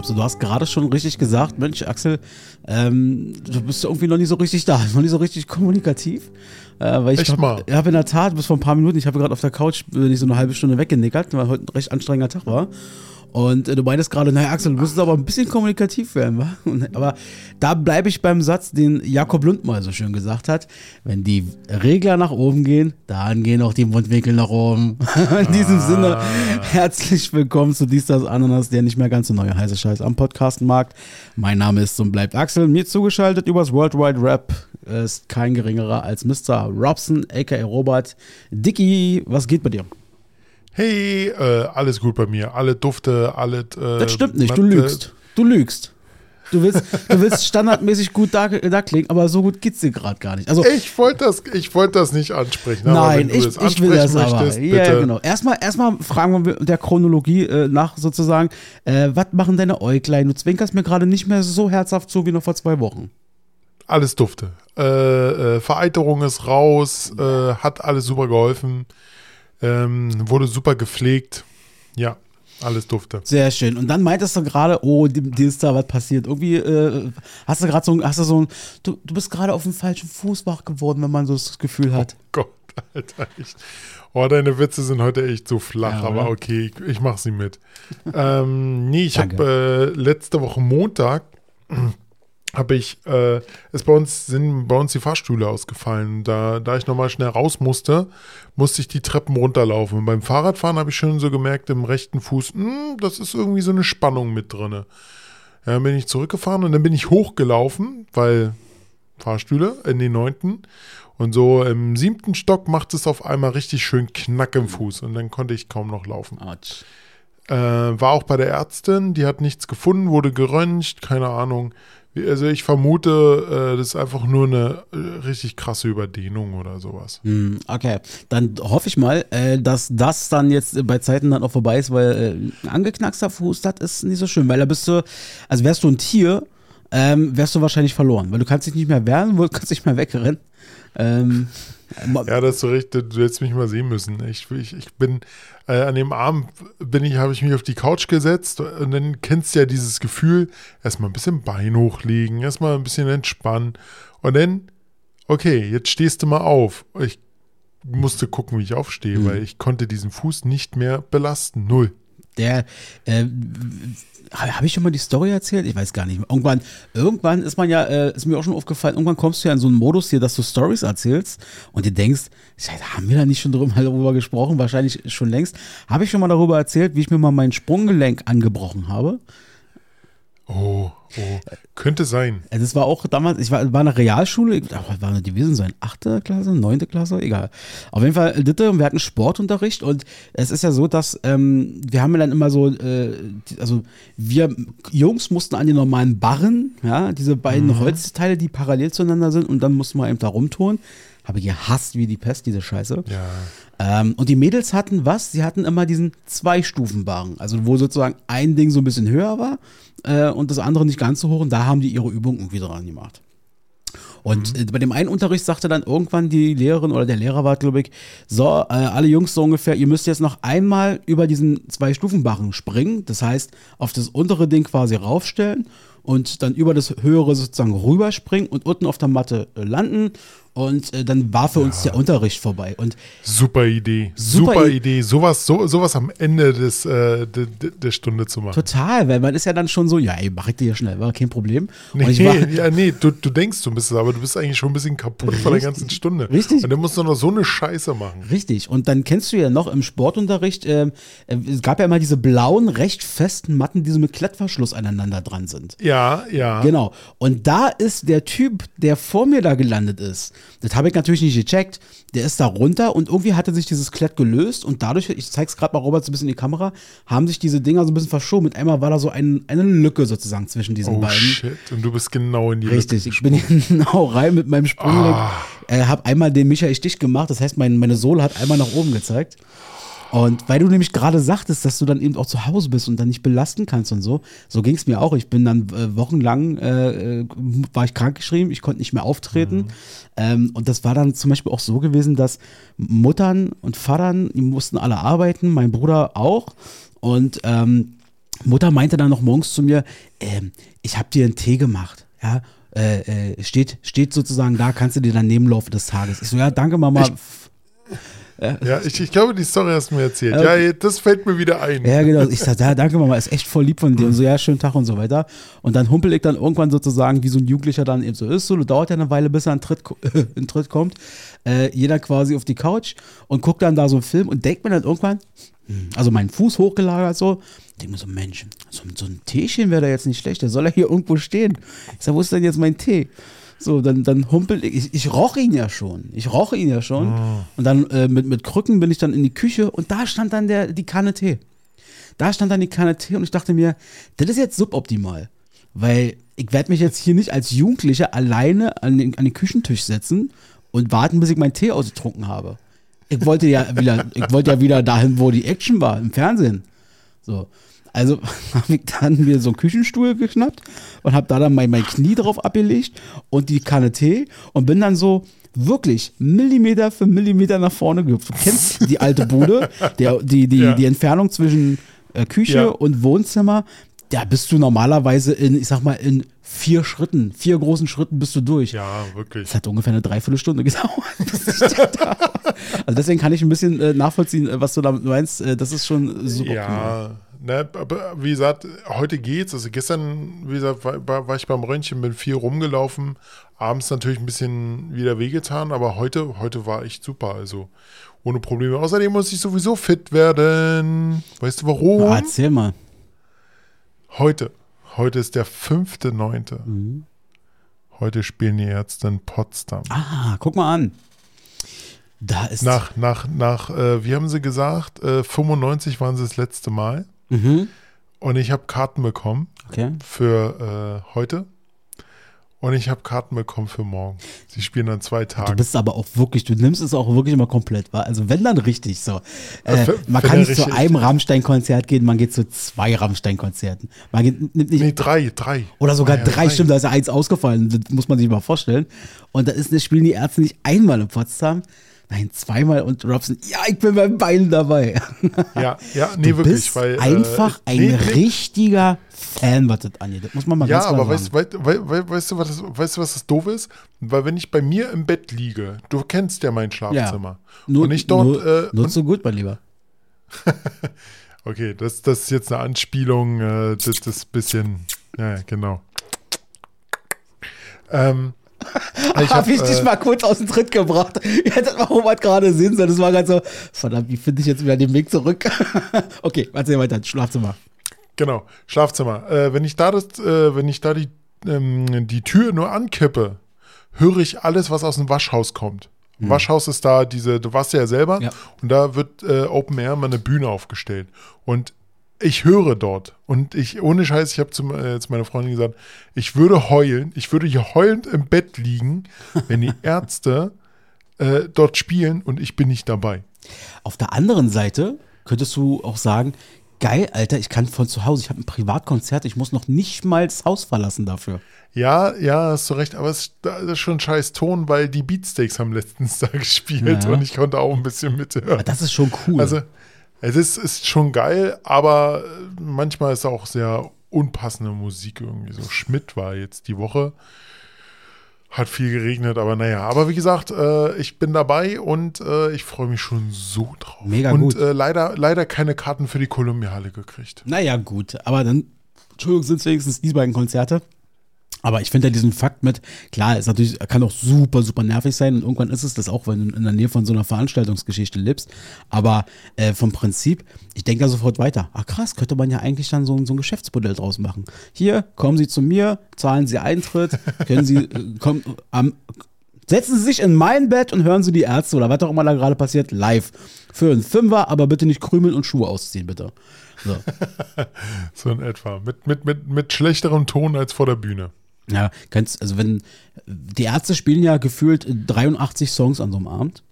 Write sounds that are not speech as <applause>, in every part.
Robson, du hast gerade schon richtig gesagt, Mensch, Axel, ähm, du bist irgendwie noch nicht so richtig da, <laughs> noch nicht so richtig kommunikativ. Äh, weil ich Echt mal? Ja, in der Tat, bis vor ein paar Minuten, ich habe gerade auf der Couch bin ich so eine halbe Stunde weggenickert, weil heute ein recht anstrengender Tag war. Und äh, du meintest gerade, naja, Axel, du musst aber ein bisschen kommunikativ werden, wa? <laughs> Und, aber da bleibe ich beim Satz, den Jakob Lund mal so schön gesagt hat: Wenn die Regler nach oben gehen, dann gehen auch die Mundwinkel nach oben. <laughs> In diesem Ah. Sinne, herzlich willkommen zu Dies, das, Ananas, der nicht mehr ganz so neue heiße Scheiß am Podcastenmarkt. Mein Name ist und bleibt Axel. Mir zugeschaltet übers World Wide Rap ist kein geringerer als Mr. Robson, aka Robert. Dicky, was geht bei dir? Hey, äh, alles gut bei mir. Alle Dufte, alle. Äh, Das stimmt nicht, du lügst. Du lügst. Du willst, du willst standardmäßig gut da, da klingen, aber so gut geht's dir gerade gar nicht. Also, Ich wollte das, ich wollte das nicht ansprechen. nein, ich, ich will das ansprechen aber. möchtest, Ja, bitte. genau. Erstmal, erstmal fragen wir der Chronologie äh, nach sozusagen, äh, was machen deine Äuglein? Du zwinkerst mir gerade nicht mehr so herzhaft zu wie noch vor zwei Wochen. Alles Dufte. Äh, äh, Vereiterung ist raus, äh, hat alles super geholfen, ähm, wurde super gepflegt. Ja, alles Dufte. Sehr schön. Und dann meintest du gerade, oh, dir ist da was passiert. Irgendwie äh, hast du gerade so, ein- hast du so ein, du, du bist gerade auf dem falschen Fuß wach geworden, wenn man so das Gefühl hat. Gott, <laughs> Alter, echt. Oh, deine Witze sind heute echt so flach, Ja, aber okay, ich, ich mach sie mit. <laughs> ähm, nee, ich habe äh, letzte Woche Montag habe ich, äh, ist bei uns, sind bei uns die Fahrstühle ausgefallen. Da, da ich nochmal schnell raus musste, musste ich die Treppen runterlaufen. Und beim Fahrradfahren habe ich schon so gemerkt, im rechten Fuß, hm, das ist irgendwie so eine Spannung mit drinne. Ja, dann bin ich zurückgefahren und dann bin ich hochgelaufen, weil Fahrstühle in den neunten. Und so im siebten Stock macht es auf einmal richtig schön Knack im Fuß und dann konnte ich kaum noch laufen. Autsch. Äh, war auch bei der Ärztin, die hat nichts gefunden, wurde geröntgt, keine Ahnung. Also ich vermute, äh, das ist einfach nur eine äh, richtig krasse Überdehnung oder sowas. Hm, okay, dann hoffe ich mal, äh, dass das dann jetzt bei Zeiten dann auch vorbei ist, weil ein angeknackster Fuß, das ist nicht so schön, weil da bist du, also wärst du ein Tier, ähm, wärst du wahrscheinlich verloren, weil du kannst dich nicht mehr wehren, <laughs> du kannst nicht mehr wegrennen. Ähm, Ja, das ist so recht, du hättest mich mal sehen müssen. Ich, ich, ich bin, äh, an dem Abend bin ich, habe ich mich auf die Couch gesetzt und dann kennst du ja dieses Gefühl, erstmal ein bisschen Bein hochlegen, erstmal ein bisschen entspannen und dann, okay, jetzt stehst du mal auf. Ich musste gucken, wie ich aufstehe, Mhm. weil ich konnte diesen Fuß nicht mehr belasten. Null. Der, äh, habe ich schon mal die Story erzählt? Ich weiß gar nicht. Irgendwann, irgendwann ist man ja, äh, ist mir auch schon aufgefallen, irgendwann kommst du ja in so einen Modus hier, dass du Stories erzählst und dir denkst, Scheiße, haben wir da nicht schon darüber <laughs> gesprochen? Wahrscheinlich schon längst. Habe ich schon mal darüber erzählt, wie ich mir mal mein Sprunggelenk angebrochen habe? Oh, oh. Könnte sein. Also Das war auch damals, ich war, war in der Realschule, ich, war das gewesen sein? Achte Klasse, neunte Klasse, egal. Auf jeden Fall, Ditte, wir hatten Sportunterricht und es ist ja so, dass ähm, wir haben ja dann immer so, äh, also wir Jungs mussten an die normalen Barren, ja, diese beiden Holzteile, die parallel zueinander sind und dann mussten wir eben da rumtun. Habe gehasst wie die Pest, diese Scheiße. Ja. Ähm, und die Mädels hatten was? Sie hatten immer diesen Zwei-Stufen-Barren. Also wo sozusagen ein Ding so ein bisschen höher war äh, und das andere nicht ganz so hoch. Und da haben die ihre Übung irgendwie dran gemacht. Und äh, bei dem einen Unterricht sagte dann irgendwann die Lehrerin oder der Lehrer war, glaube ich, so, äh, alle Jungs so ungefähr, ihr müsst jetzt noch einmal über diesen Zwei-Stufen-Barren springen. Das heißt, auf das untere Ding quasi raufstellen und dann über das höhere sozusagen rüberspringen und unten auf der Matte landen. Und äh, dann war für uns der Unterricht vorbei. Und Super Idee. Super Super, Idee. Sowas, so, sowas am Ende des, äh, de, de, der Stunde zu machen. Total, weil man ist ja dann schon so, ja, ey, mach ich dir ja schnell, war kein Problem. Nee, und ich war, <laughs> ja, nee, du, du denkst, du bist es, aber du bist eigentlich schon ein bisschen kaputt von der Richtig. ganzen Stunde. Richtig. Und dann musst du noch so eine Scheiße machen. Richtig. Und dann kennst du ja noch im Sportunterricht, ähm, äh, es gab ja immer diese blauen, recht festen Matten, die so mit Klettverschluss aneinander dran sind. Ja, ja. Genau. Und da ist der Typ, der vor mir da gelandet ist, das habe ich natürlich nicht gecheckt, der ist da runter und irgendwie hatte sich dieses Klett gelöst und dadurch, ich zeig's gerade mal Robert so ein bisschen in die Kamera, haben sich diese Dinger so ein bisschen verschoben. Mit einmal war da so ein, eine Lücke sozusagen zwischen diesen Oh beiden. shit. Und du bist genau in die Richtig, Lücke ich bin <laughs> genau rein mit meinem Sprunggelenk. Ah. Äh, hab einmal den Michael Stich gemacht, das heißt, mein, meine Sohle hat einmal nach oben gezeigt. Und weil du nämlich gerade sagtest, dass du dann eben auch zu Hause bist und dann nicht belasten kannst und so, so ging es mir auch. Ich bin dann äh, wochenlang, äh, war ich krankgeschrieben, ich konnte nicht mehr auftreten. Ähm, und das war dann zum Beispiel auch so gewesen, dass Muttern und Vatern, die mussten alle arbeiten, mein Bruder auch. Und ähm, Mutter meinte dann noch morgens zu mir, ähm, ich habe dir einen Tee gemacht, ja, äh, äh, steht, steht sozusagen da, kannst du dir dann nehmen im Laufe des Tages. Ich so, ja, danke Mama. Ich- Ja, ich, ich glaube, die Story hast du mir erzählt. Ja, Ja, das fällt mir wieder ein. Ja, genau. Ich sag, ja, danke Mama, ist echt voll lieb von dir. Und so, ja, schönen Tag und so weiter. Und dann humpel ich dann irgendwann sozusagen, wie so ein Jugendlicher dann eben so ist. So, dauert ja eine Weile, bis er in Tritt, <laughs> in Tritt kommt. Äh, jeder quasi auf die Couch und guckt dann da so einen Film und denkt mir dann irgendwann, hm, also meinen Fuß hochgelagert so, denk mir so, Mensch, so, so ein Teechen wäre da jetzt nicht schlecht, der soll ja hier irgendwo stehen. Ich sag, wo ist denn jetzt mein Tee? So, dann, dann humpel ich, ich, ich roch ihn ja schon. Ich roch ihn ja schon. Und dann äh, mit, mit Krücken bin ich dann in die Küche und da stand dann der, die Kanne Tee. Da stand dann die Kanne Tee und ich dachte mir, das ist jetzt suboptimal. Weil ich werde mich jetzt hier nicht als Jugendlicher alleine an den, an den Küchentisch setzen und warten, bis ich meinen Tee ausgetrunken habe. Ich wollte ja wieder, ich wollte ja wieder dahin, wo die Action war, im Fernsehen. So. Also <laughs> habe ich dann mir so einen Küchenstuhl geschnappt und habe da dann mein, mein Knie drauf abgelegt und die Kanne Tee und bin dann so wirklich Millimeter für Millimeter nach vorne gehüpft. Du kennst die alte Bude, der, die, die, Ja. die Entfernung zwischen äh, Küche Ja. und Wohnzimmer, da bist du normalerweise in, ich sag mal, in vier Schritten, vier großen Schritten bist du durch. Ja, wirklich. Es hat ungefähr eine Dreiviertelstunde <laughs> gedauert. bis ich da <laughs> also deswegen kann ich ein bisschen äh, nachvollziehen, äh, was du damit meinst. Äh, das ist schon super. Ja, ne, aber wie gesagt, heute geht's. Also gestern, wie gesagt, war, war ich beim Röntgen, bin viel rumgelaufen. Abends natürlich ein bisschen wieder wehgetan, aber heute, heute war echt super. Also ohne Probleme. Außerdem muss ich sowieso fit werden. Weißt du warum? Ah, erzähl mal. Heute. Heute ist der 5.9. Mhm. Heute spielen die Ärzte in Potsdam. Ah, guck mal an. Da ist. Nach, nach, nach, äh, wie haben sie gesagt? Äh, 95 waren sie das letzte Mal. Mhm. Und ich habe Karten bekommen Okay. für äh, heute. Und ich habe Karten bekommen für morgen. Sie spielen dann zwei Du Tage. bist aber auch wirklich, du nimmst es auch wirklich immer komplett, wa? Also wenn dann richtig so. Äh, Ja, für- man kann nicht zu einem Rammstein-Konzert gehen, man geht zu zwei Rammstein-Konzerten. Man geht, nimmt nicht, Nee, drei, drei. Oder sogar ja, drei, stimmt, da ist ja eins ausgefallen. Das muss man sich mal vorstellen. Und da ist, das spielen die Ärzte nicht einmal in Potsdam, nein, zweimal und Robson, ja, ich bin beim Beinen dabei. Ja, ja, <laughs> nee, du wirklich. bist weil, äh, einfach ein nee, richtiger Fan, was das angeht. Das muss man mal Ja, ganz klar aber sagen. weißt, weißt, weißt, weißt, du, was das, weißt du, was das doof ist? Weil wenn ich bei mir im Bett liege, du kennst ja mein Schlafzimmer. nur, und ich dort, nur, äh, nur so gut, mein Lieber. <laughs> okay, das, das ist jetzt eine Anspielung, äh, das, ist ein bisschen, ja, ja, genau. Ähm, <laughs> ich Hab ich dich äh, mal kurz aus dem Tritt gebracht. Ihr hättet mal Robert gerade sehen sollen. Das war gerade so, verdammt, wie finde ich jetzt wieder den Weg zurück? <laughs> okay, erzähl weiter, Schlafzimmer. Genau, Schlafzimmer. Äh, wenn ich da das, äh, wenn ich da die, ähm, die Tür nur ankippe, höre ich alles, was aus dem Waschhaus kommt. Waschhaus ist da diese, du warst ja selber. Ja. und da wird äh, Open Air mal eine Bühne aufgestellt. Und ich höre dort und ich, ohne Scheiß, ich habe zu, äh, zu meiner Freundin gesagt, ich würde heulen, ich würde hier heulend im Bett liegen, wenn die <laughs> Ärzte äh, dort spielen und ich bin nicht dabei. Auf der anderen Seite könntest du auch sagen, geil, Alter, ich kann von zu Hause, ich habe ein Privatkonzert, ich muss noch nicht mal das Haus verlassen dafür. Ja, ja, hast du recht, aber es ist- das ist schon ein scheiß Ton, weil die Beatsteaks haben letztens <laughs> da gespielt Ja. und ich konnte auch ein bisschen mithören. Aber das ist schon cool. Also, es ist, ist schon geil, aber manchmal ist auch sehr unpassende Musik irgendwie so. Schmidt war jetzt die Woche, hat viel geregnet, aber naja. Aber wie gesagt, äh, ich bin dabei und äh, ich freue mich schon so drauf. Mega und gut. Äh, leider, leider keine Karten für die Kolumbiale gekriegt. naja, gut, aber dann, Entschuldigung, sind es wenigstens die beiden Konzerte. Aber ich finde ja diesen Fakt mit, klar, ist natürlich, kann auch super, super nervig sein und irgendwann ist es das auch, wenn du in der Nähe von so einer Veranstaltungsgeschichte lebst. Aber äh, vom Prinzip, ich denke da sofort weiter. Ach krass, könnte man ja eigentlich dann so, ein- so ein Geschäftsmodell draus machen. Hier, kommen Sie zu mir, zahlen Sie Eintritt, können Sie, äh, kommen, am, setzen Sie sich in mein Bett und hören Sie die Ärzte oder was auch immer da gerade passiert, live. Für einen Fünfer, aber bitte nicht krümeln und Schuhe ausziehen, bitte. So. <laughs> So in etwa. Mit, mit, mit, mit schlechterem Ton als vor der Bühne. Ja, kannst, also wenn, die Ärzte spielen ja gefühlt 83 Songs an so einem Abend.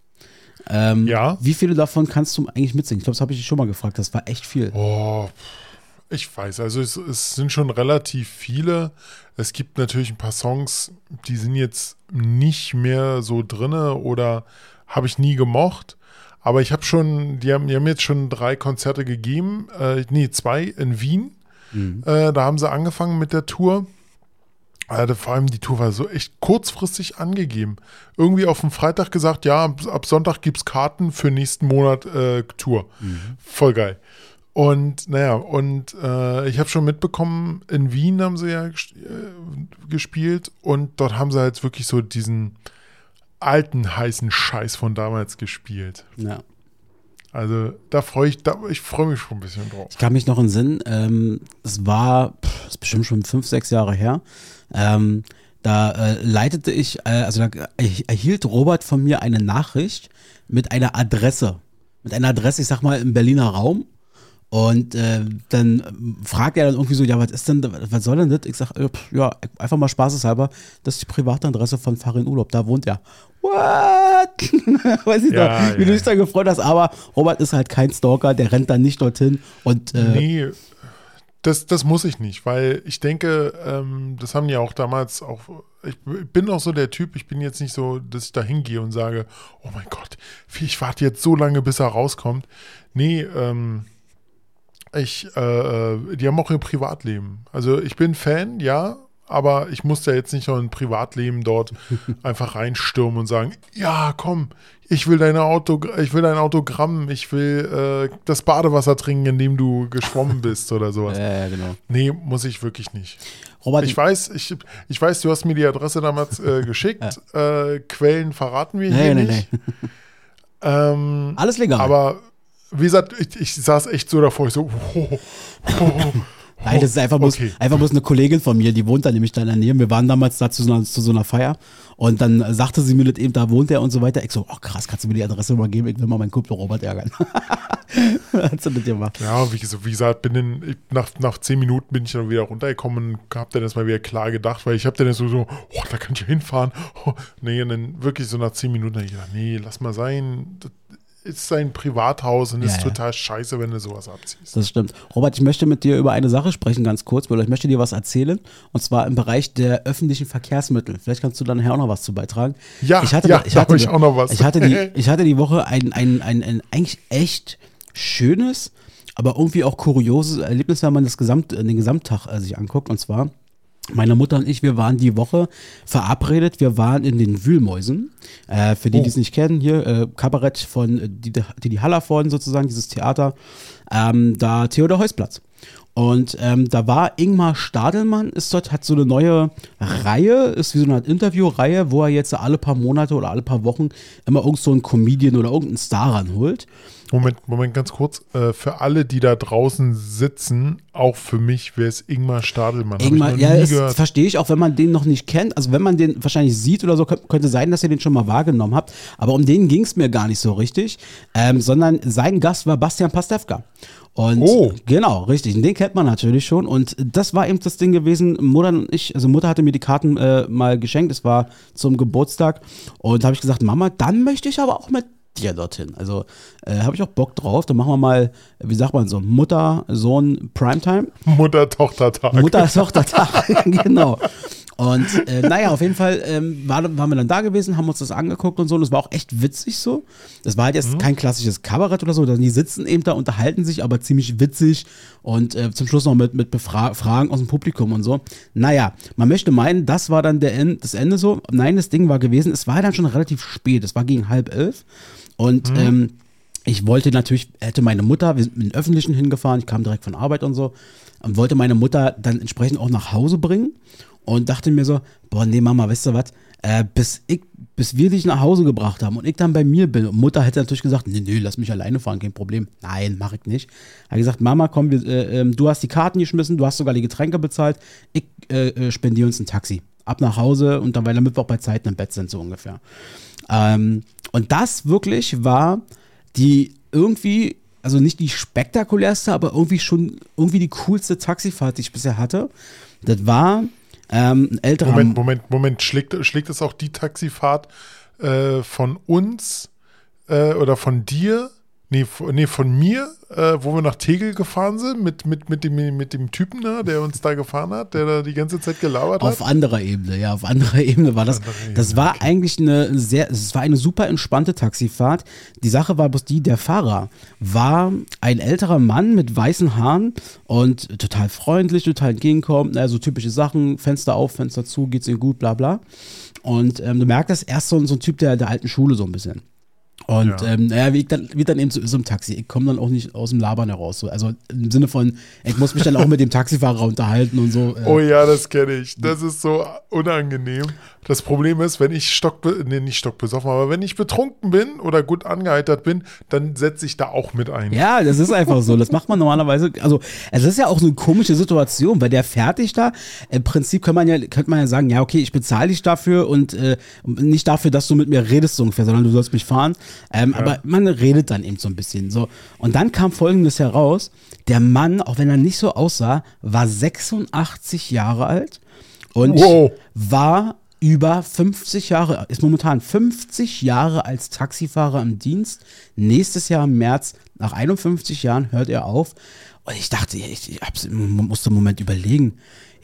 Ähm, Ja. Wie viele davon kannst du eigentlich mitsingen? Ich glaube, das habe ich dich schon mal gefragt. Das war echt viel. Oh, ich weiß, also es, es sind schon relativ viele. Es gibt natürlich ein paar Songs, die sind jetzt nicht mehr so drinne oder habe ich nie gemocht. Aber ich habe schon, die haben, die haben jetzt schon drei Konzerte gegeben, äh, nee, zwei in Wien. Mhm. Äh, da haben sie angefangen mit der Tour. Also vor allem die Tour war so echt kurzfristig angegeben. Irgendwie auf dem Freitag gesagt, ja, ab Sonntag gibt es Karten für nächsten Monat äh, Tour. Mhm. Voll geil. Und naja, und äh, ich habe schon mitbekommen, in Wien haben sie ja äh, gespielt und dort haben sie halt wirklich so diesen alten heißen Scheiß von damals gespielt. Ja. Also da freue ich, da, ich freue mich schon ein bisschen drauf. Ich kann mich noch in Sinn, ähm, es war, pff, ist bestimmt schon fünf, sechs Jahre her. Ähm, da äh, leitete ich, äh, also da erhielt Robert von mir eine Nachricht mit einer Adresse. Mit einer Adresse, ich sag mal, im Berliner Raum. Und äh, dann fragt er dann irgendwie so, ja, was ist denn, was soll denn das? Ich sag, äh, ja, einfach mal spaßeshalber, das ist die private Adresse von Farin Urlaub, da wohnt er. What? <laughs> Weiß ich ja, noch, wie ja. du dich da gefreut hast, aber Robert ist halt kein Stalker, der rennt dann nicht dorthin und äh, Nee, das, das muss ich nicht, weil ich denke, ähm, das haben ja auch damals auch, ich bin auch so der Typ, ich bin jetzt nicht so, dass ich da hingehe und sage, oh mein Gott, ich warte jetzt so lange, bis er rauskommt. Nee, ähm, ich, äh, äh, die haben auch ihr Privatleben. Also ich bin Fan, ja, aber ich muss ja jetzt nicht noch ein Privatleben dort <laughs> einfach reinstürmen und sagen, ja, komm, ich will deine Auto, ich will dein Autogramm, ich will äh, das Badewasser trinken, in dem du geschwommen <laughs> bist oder sowas. Ja, ja, genau. Nee, muss ich wirklich nicht. Robert, ich weiß, ich, ich weiß, du hast mir die Adresse damals äh, <laughs> geschickt. ja. äh, Quellen verraten wir nee, hier nee, nicht. Nee. Ähm, Alles legal. Aber wie gesagt, ich, ich saß echt so davor, ich so, oh, oh, oh, Nein, das ist einfach, bloß, okay. einfach bloß eine Kollegin von mir, die wohnt da nämlich da in der Nähe. Wir waren damals da zu so einer, zu so einer Feier und dann sagte sie mir das eben, da wohnt er und so weiter. Ich so, oh krass, kannst du mir die Adresse mal geben? Ich will mal meinen Kumpel Robert ärgern. Hat sie das gemacht. Ja, wie, wie gesagt, bin in, nach, nach zehn Minuten bin ich dann wieder runtergekommen und hab dann erstmal wieder klar gedacht, weil ich hab dann so, so oh, da kann ich ja hinfahren. Oh, <laughs> nee, und dann wirklich so nach zehn Minuten, ich gedacht, nee, lass mal sein. Das, ist sein Privathaus und ja, ist ja. total scheiße, wenn du sowas abziehst. Das stimmt. Robert, ich möchte mit dir über eine Sache sprechen, ganz kurz, weil ich möchte dir was erzählen. Und zwar im Bereich der öffentlichen Verkehrsmittel. Vielleicht kannst du dann nachher auch noch was zu beitragen. Ja, ich hatte, ja, ich hatte, ich auch noch was. Ich hatte die, <laughs> ich hatte die Woche ein, ein, ein, ein eigentlich echt schönes, aber irgendwie auch kurioses Erlebnis, wenn man das Gesamt, den Gesamttag äh, sich anguckt. Und zwar meine Mutter und ich, wir waren die Woche verabredet. Wir waren in den Wühlmäusen. Äh, für die, oh. die es nicht kennen, hier äh, Kabarett von äh, die, die, die Hallervorden sozusagen, dieses Theater, ähm, da Theodor Heusplatz. Und ähm, da war Ingmar Stadelmann, ist dort, hat so eine neue Reihe, ist wie so eine Art Interviewreihe, wo er jetzt alle paar Monate oder alle paar Wochen immer irgend so einen Comedian oder irgendeinen Star ranholt. Moment, Moment, ganz kurz. Äh, für alle, die da draußen sitzen, auch für mich wäre es Ingmar Stadelmann. Ingmar, ja, das verstehe ich, auch wenn man den noch nicht kennt. Also wenn man den wahrscheinlich sieht oder so, könnte sein, dass ihr den schon mal wahrgenommen habt. Aber um den ging es mir gar nicht so richtig, ähm, sondern sein Gast war Bastian Pastewka. Und oh. genau, richtig. Und den kennt man natürlich schon. Und das war eben das Ding gewesen. Mutter und ich, also Mutter hatte mir die Karten äh, mal geschenkt. Es war zum Geburtstag. Und da habe ich gesagt, Mama, dann möchte ich aber auch mit dir dorthin. Also äh, habe ich auch Bock drauf. Dann machen wir mal, wie sagt man so, Mutter, Sohn, Primetime. Mutter-Tochter-Tag. Mutter-Tochter-Tag, <laughs> <laughs> genau. Und äh, naja, auf jeden Fall ähm, war, waren wir dann da gewesen, haben uns das angeguckt und so. Und es war auch echt witzig so. Das war halt jetzt mhm. kein klassisches Kabarett oder so. Die sitzen eben da, unterhalten sich, aber ziemlich witzig. Und äh, zum Schluss noch mit, mit Befra Fragen aus dem Publikum und so. Naja, man möchte meinen, das war dann der End, das Ende so. Nein, das Ding war gewesen, es war dann schon relativ spät. Es war gegen halb elf. Und mhm. ähm, ich wollte natürlich, hätte meine Mutter, wir sind mit den Öffentlichen hingefahren, ich kam direkt von Arbeit und so, und wollte meine Mutter dann entsprechend auch nach Hause bringen und dachte mir so, boah, nee, Mama, weißt du was, äh, bis, ich, bis wir dich nach Hause gebracht haben und ich dann bei mir bin. Und Mutter hätte natürlich gesagt, nee, nee, lass mich alleine fahren, kein Problem. Nein, mach ich nicht. Hat gesagt, Mama, komm, wir, äh, äh, du hast die Karten geschmissen, du hast sogar die Getränke bezahlt, ich äh, äh spendiere uns ein Taxi. Ab nach Hause und dann, weil damit wir auch bei Zeiten im Bett sind, so ungefähr. Ähm, und das wirklich war die irgendwie also nicht die spektakulärste, aber irgendwie schon irgendwie die coolste Taxifahrt, die ich bisher hatte. Das war ähm, ein älterer. Moment, Moment, Moment. Schlägt, schlägt es auch die Taxifahrt äh, von uns äh, oder von dir Nee, von, nee, von mir, äh, wo wir nach Tegel gefahren sind, mit, mit, mit, dem, mit dem Typen da, der uns da gefahren hat, der da die ganze Zeit gelabert Auf hat. anderer Ebene, ja, auf anderer Ebene war das. Das war eigentlich eine sehr, es war eine super entspannte Taxifahrt. Die Sache war bloß die, der Fahrer war ein älterer Mann mit weißen Haaren und total freundlich, total entgegenkommend, also typische Sachen, Fenster auf, Fenster zu, geht's ihm gut, bla bla. Und ähm, du merkst, das erst so, so ein Typ der, der alten Schule so ein bisschen. Und Ja. ähm, naja, wie, ich dann, wie dann eben so ist im Taxi. Ich komme dann auch nicht aus dem Labern heraus. So. Also im Sinne von, ich muss mich dann auch mit dem Taxifahrer unterhalten und so. Äh, Oh ja, das kenne ich. Das ist so unangenehm. Das Problem ist, wenn ich stock, nee, nicht stockbesoffen, aber wenn ich betrunken bin oder gut angeheitert bin, dann setze ich da auch mit ein. Ja, das ist einfach so. Das macht man normalerweise. Also, es ist ja auch so eine komische Situation, weil der fertig da. Im Prinzip kann man ja, könnte man ja sagen, ja, okay, ich bezahle dich dafür und äh, nicht dafür, dass du mit mir redest so ungefähr, sondern du sollst mich fahren. Ähm, Aber man redet dann eben so ein bisschen so. Und dann kam Folgendes heraus: Der Mann, auch wenn er nicht so aussah, war 86 Jahre alt und Wow. war über 50 Jahre, ist momentan 50 Jahre als Taxifahrer im Dienst. Nächstes Jahr im März, nach 51 Jahren, hört er auf. Und ich dachte, ich, ich musste einen Moment überlegen.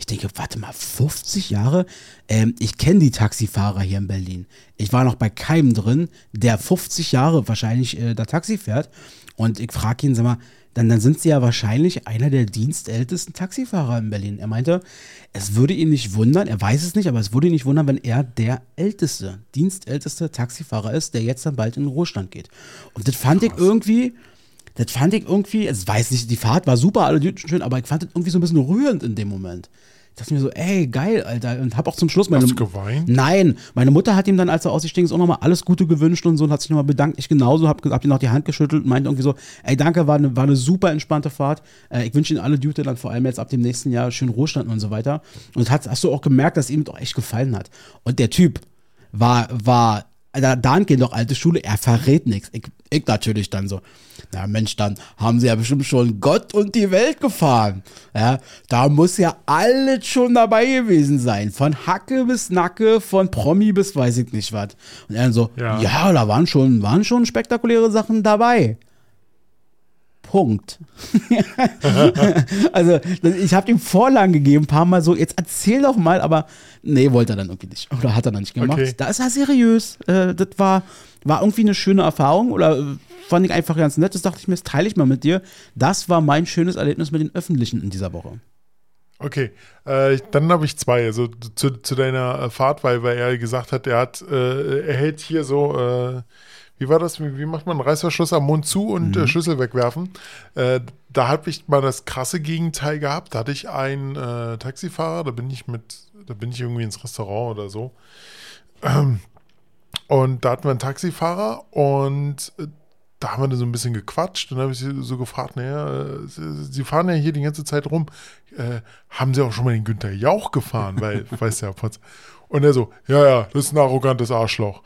Ich denke, warte mal, 50 Jahre? Ähm, ich kenne die Taxifahrer hier in Berlin. Ich war noch bei keinem drin, der 50 Jahre wahrscheinlich äh, da Taxi fährt. Und ich frage ihn, sag mal, dann, dann sind sie ja wahrscheinlich einer der dienstältesten Taxifahrer in Berlin. Er meinte, es würde ihn nicht wundern, er weiß es nicht, aber es würde ihn nicht wundern, wenn er der älteste, dienstälteste Taxifahrer ist, der jetzt dann bald in den Ruhestand geht. Und das fand ich irgendwie, das fand ich irgendwie, es weiß nicht, die Fahrt war super, alle schön, aber ich fand das irgendwie so ein bisschen rührend in dem Moment. Ich dachte mir so, ey, geil, Alter. Und hab auch zum Schluss meine. Hast du geweint? Nein, meine Mutter hat ihm dann, als er ausgestiegen ist, auch nochmal alles Gute gewünscht und so und hat sich nochmal bedankt. Ich genauso, hab, hab ihm noch die Hand geschüttelt und meinte irgendwie so, ey, danke, war eine, war eine super entspannte Fahrt. Äh, ich wünsche Ihnen alle Düte dann vor allem jetzt ab dem nächsten Jahr schön Ruhestand und so weiter. Und hat, hast du auch gemerkt, dass ihm auch echt gefallen hat. Und der Typ war, war, da, dahingehend noch alte Schule, er verrät nichts. Ich, ich natürlich dann so. Na Mensch, dann haben sie ja bestimmt schon Gott und die Welt gefahren. Ja, da muss ja alles schon dabei gewesen sein. Von Hacke bis Nacke, von Promi bis weiß ich nicht was. Und er dann so, ja, Ja. da waren schon, waren schon spektakuläre Sachen dabei. Punkt. <laughs> also, ich habe ihm Vorlagen gegeben, ein paar Mal so, jetzt erzähl doch mal, aber nee, wollte er dann irgendwie nicht. Oder hat er dann nicht gemacht. Okay. Da ist er seriös. Äh, das war, war irgendwie eine schöne Erfahrung oder äh, fand ich einfach ganz nett. Das dachte ich mir, das teile ich mal mit dir. Das war mein schönes Erlebnis mit den Öffentlichen in dieser Woche. Okay, äh, dann habe ich zwei. Also zu, zu deiner äh, Fahrt, weil, weil er gesagt hat, er hat, äh, er hält hier so, äh, wie war das? Wie, wie macht man einen Reißverschluss am Mund zu und äh, Schlüssel wegwerfen? Äh, da habe ich mal das krasse Gegenteil gehabt. Da hatte ich einen äh, Taxifahrer, da bin ich mit, da bin ich irgendwie ins Restaurant oder so. Ähm, und da hatten wir einen Taxifahrer und äh, da haben wir dann so ein bisschen gequatscht und dann habe ich sie so gefragt, naja, äh, sie, fahren ja hier die ganze Zeit rum. Äh, haben Sie auch schon mal den Günther Jauch gefahren? Weil, <laughs> weiß ja. Und er so, ja, ja, das ist ein arrogantes Arschloch.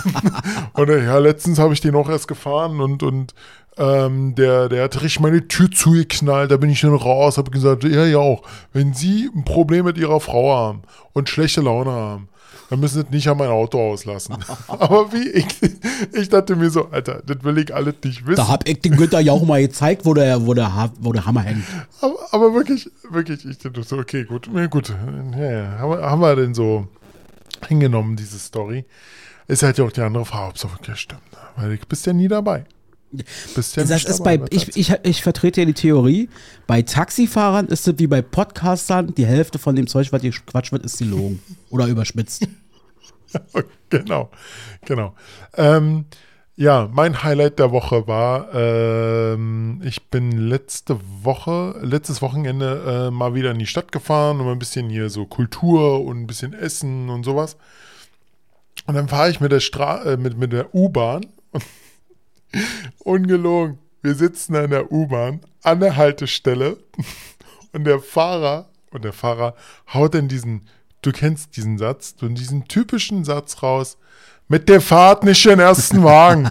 <laughs> und er, ja, letztens habe ich den auch erst gefahren und, und ähm, der, der hat richtig meine Tür zugeknallt, da bin ich dann raus, habe gesagt, ja, ja auch, wenn Sie ein Problem mit Ihrer Frau haben und schlechte Laune haben, dann müssen Sie es nicht an mein Auto auslassen. <laughs> Aber wie, ich, ich dachte mir so, Alter, das will ich alles nicht wissen. Da hab ich den Günther ja auch mal gezeigt, wo der, wo der, wo der Hammer hängt. Aber, aber wirklich, wirklich, ich dachte so, okay, gut, ja, gut, ja, haben, wir, haben wir denn so hingenommen, diese Story. Ist halt ja auch die andere Frage, ob es wirklich stimmt. Weil du bist ja nie dabei. Bist ja Das ist bei, ich, ich, ich vertrete ja die Theorie, bei Taxifahrern ist es wie bei Podcastern, die Hälfte von dem Zeug, was hier Quatsch wird, ist gelogen <laughs> oder überspitzt. <laughs> genau, genau. Ähm, ja, mein Highlight der Woche war, ähm, ich bin letzte Woche, letztes Wochenende äh, mal wieder in die Stadt gefahren, um ein bisschen hier so Kultur und ein bisschen Essen und sowas. Und dann fahre ich mit der Stra äh, mit, mit der U-Bahn. Ungelogen. Wir sitzen an der U-Bahn an der Haltestelle und der Fahrer und der Fahrer haut dann diesen, du kennst diesen Satz, du diesen typischen Satz raus. Mit der Fahrt nicht in den ersten Wagen. <laughs>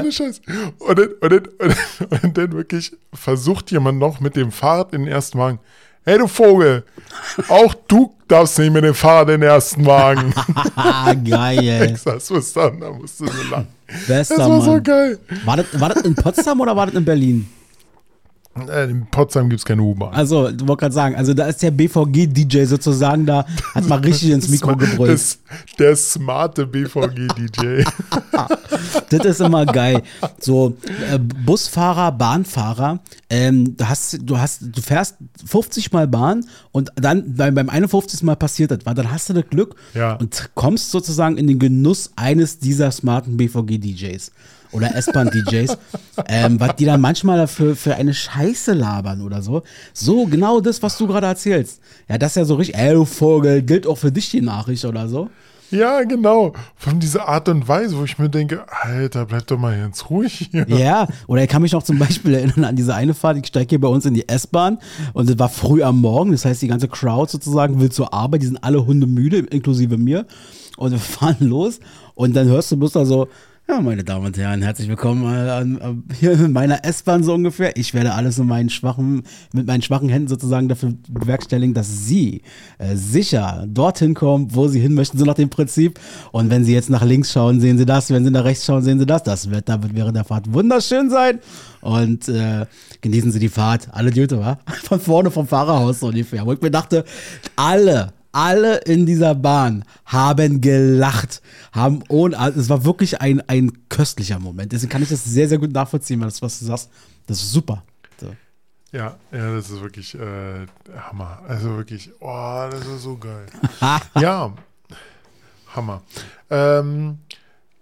Ohne Scheiß. Und dann, und, dann, und, dann, und dann wirklich versucht jemand noch mit dem Fahrrad in den ersten Wagen. Hey du Vogel, auch du darfst nicht mit dem Fahrrad in den ersten Wagen. <laughs> geil. saß was dann, da musste so lachen. Bester Das war so Mann. geil. War das, war das in Potsdam oder war das in Berlin? Äh, in Potsdam gibt es keine U-Bahn. Also, ich wollte gerade sagen, also da ist der BVG-DJ sozusagen da, hat mal richtig ins Mikro gebrüllt. <laughs> Der smarte BVG-DJ. <laughs> Das ist immer geil. So, äh, Busfahrer, Bahnfahrer, ähm, du, hast, du, hast, du fährst 50 Mal Bahn und dann beim, beim 51. Mal passiert das, weil dann hast du das Glück Ja. und kommst sozusagen in den Genuss eines dieser smarten BVG-DJs oder S-Bahn-DJs, ähm, was die dann manchmal dafür für eine Scheiße labern oder so. So, genau das, was du gerade erzählst. Ja, das ist ja so richtig, ey, du Vogel, gilt auch für dich die Nachricht oder so. ja, genau. Von dieser Art und Weise, wo ich mir denke, Alter, bleib doch mal ganz ruhig hier. Ja, oder ich kann mich noch zum Beispiel erinnern an diese eine Fahrt, ich steige hier bei uns in die S-Bahn und es war früh am Morgen, das heißt, die ganze Crowd sozusagen will zur Arbeit, die sind alle Hunde müde, inklusive mir und wir <laughs> fahren los und dann hörst du bloß da so, ja, meine Damen und Herren, herzlich willkommen äh, an, an, hier in meiner S-Bahn so ungefähr. Ich werde alles in meinen schwachen, mit meinen schwachen Händen sozusagen dafür bewerkstelligen, dass Sie äh, sicher dorthin kommen, wo Sie hin möchten, so nach dem Prinzip. Und wenn Sie jetzt nach links schauen, sehen Sie das. Wenn Sie nach rechts schauen, sehen Sie das. Das Wetter wird während der Fahrt wunderschön sein. Und äh, genießen Sie die Fahrt. Alle Düte, wa? <laughs> Von vorne vom Fahrerhaus so ungefähr. Wo ich mir dachte, alle, alle in dieser Bahn haben gelacht, haben ohne, also es war wirklich ein, ein köstlicher Moment. Deswegen kann ich das sehr, sehr gut nachvollziehen, das, was du sagst, das ist super. So. Ja, ja, das ist wirklich äh, Hammer. Also wirklich, oh, das ist so geil. <laughs> ja, Hammer. Ähm,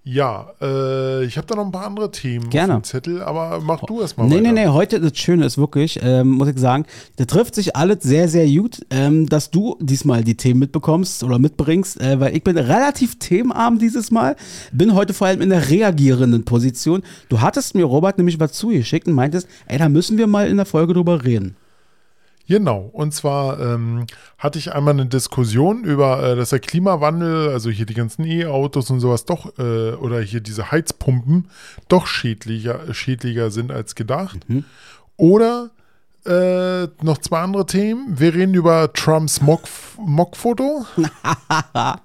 ja, äh, ich habe da noch ein paar andere Themen Gerne. auf dem Zettel, aber mach du erst mal Nee, weiter. nee, nee, heute, das Schöne ist wirklich, ähm, muss ich sagen, da trifft sich alles sehr, sehr gut, ähm, dass du diesmal die Themen mitbekommst oder mitbringst, äh, weil ich bin relativ themenarm dieses Mal, bin heute vor allem in der reagierenden Position. Du hattest mir, Robert, nämlich was zugeschickt und meintest, ey, da müssen wir mal in der Folge drüber reden. Genau, und zwar ähm, hatte ich einmal eine Diskussion über, äh, dass der Klimawandel, also hier die ganzen E-Autos und sowas doch, äh, oder hier diese Heizpumpen, doch schädlicher, schädlicher sind als gedacht. Oder äh, noch zwei andere Themen. Wir reden über Trumps Mock- Mockfoto. <laughs>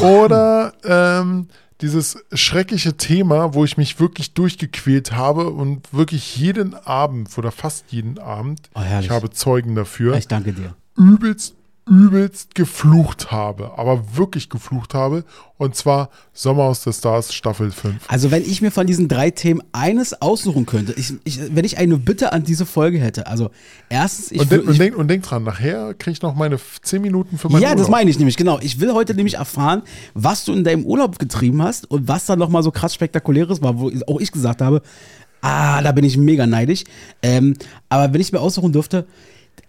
Oder ähm, dieses schreckliche Thema, wo ich mich wirklich durchgequält habe und wirklich jeden Abend oder fast jeden Abend, Oh, ich habe Zeugen dafür, Ich danke dir. übelst, übelst geflucht habe. Aber wirklich geflucht habe. Und zwar Sommerhaus der Stars Staffel 5. Also wenn ich mir von diesen drei Themen eines aussuchen könnte, ich, ich, wenn ich eine Bitte an diese Folge hätte, also erstens, ich, Und, denk, ich und, denk, und denk dran, nachher kriege ich noch meine 10 Minuten für meinen Ja, das Urlaub. meine ich nämlich, genau. Ich will heute nämlich erfahren, was du in deinem Urlaub getrieben hast und was da nochmal so krass spektakuläres war, wo auch ich gesagt habe, ah, da bin ich mega neidisch. Ähm, aber wenn ich mir aussuchen dürfte,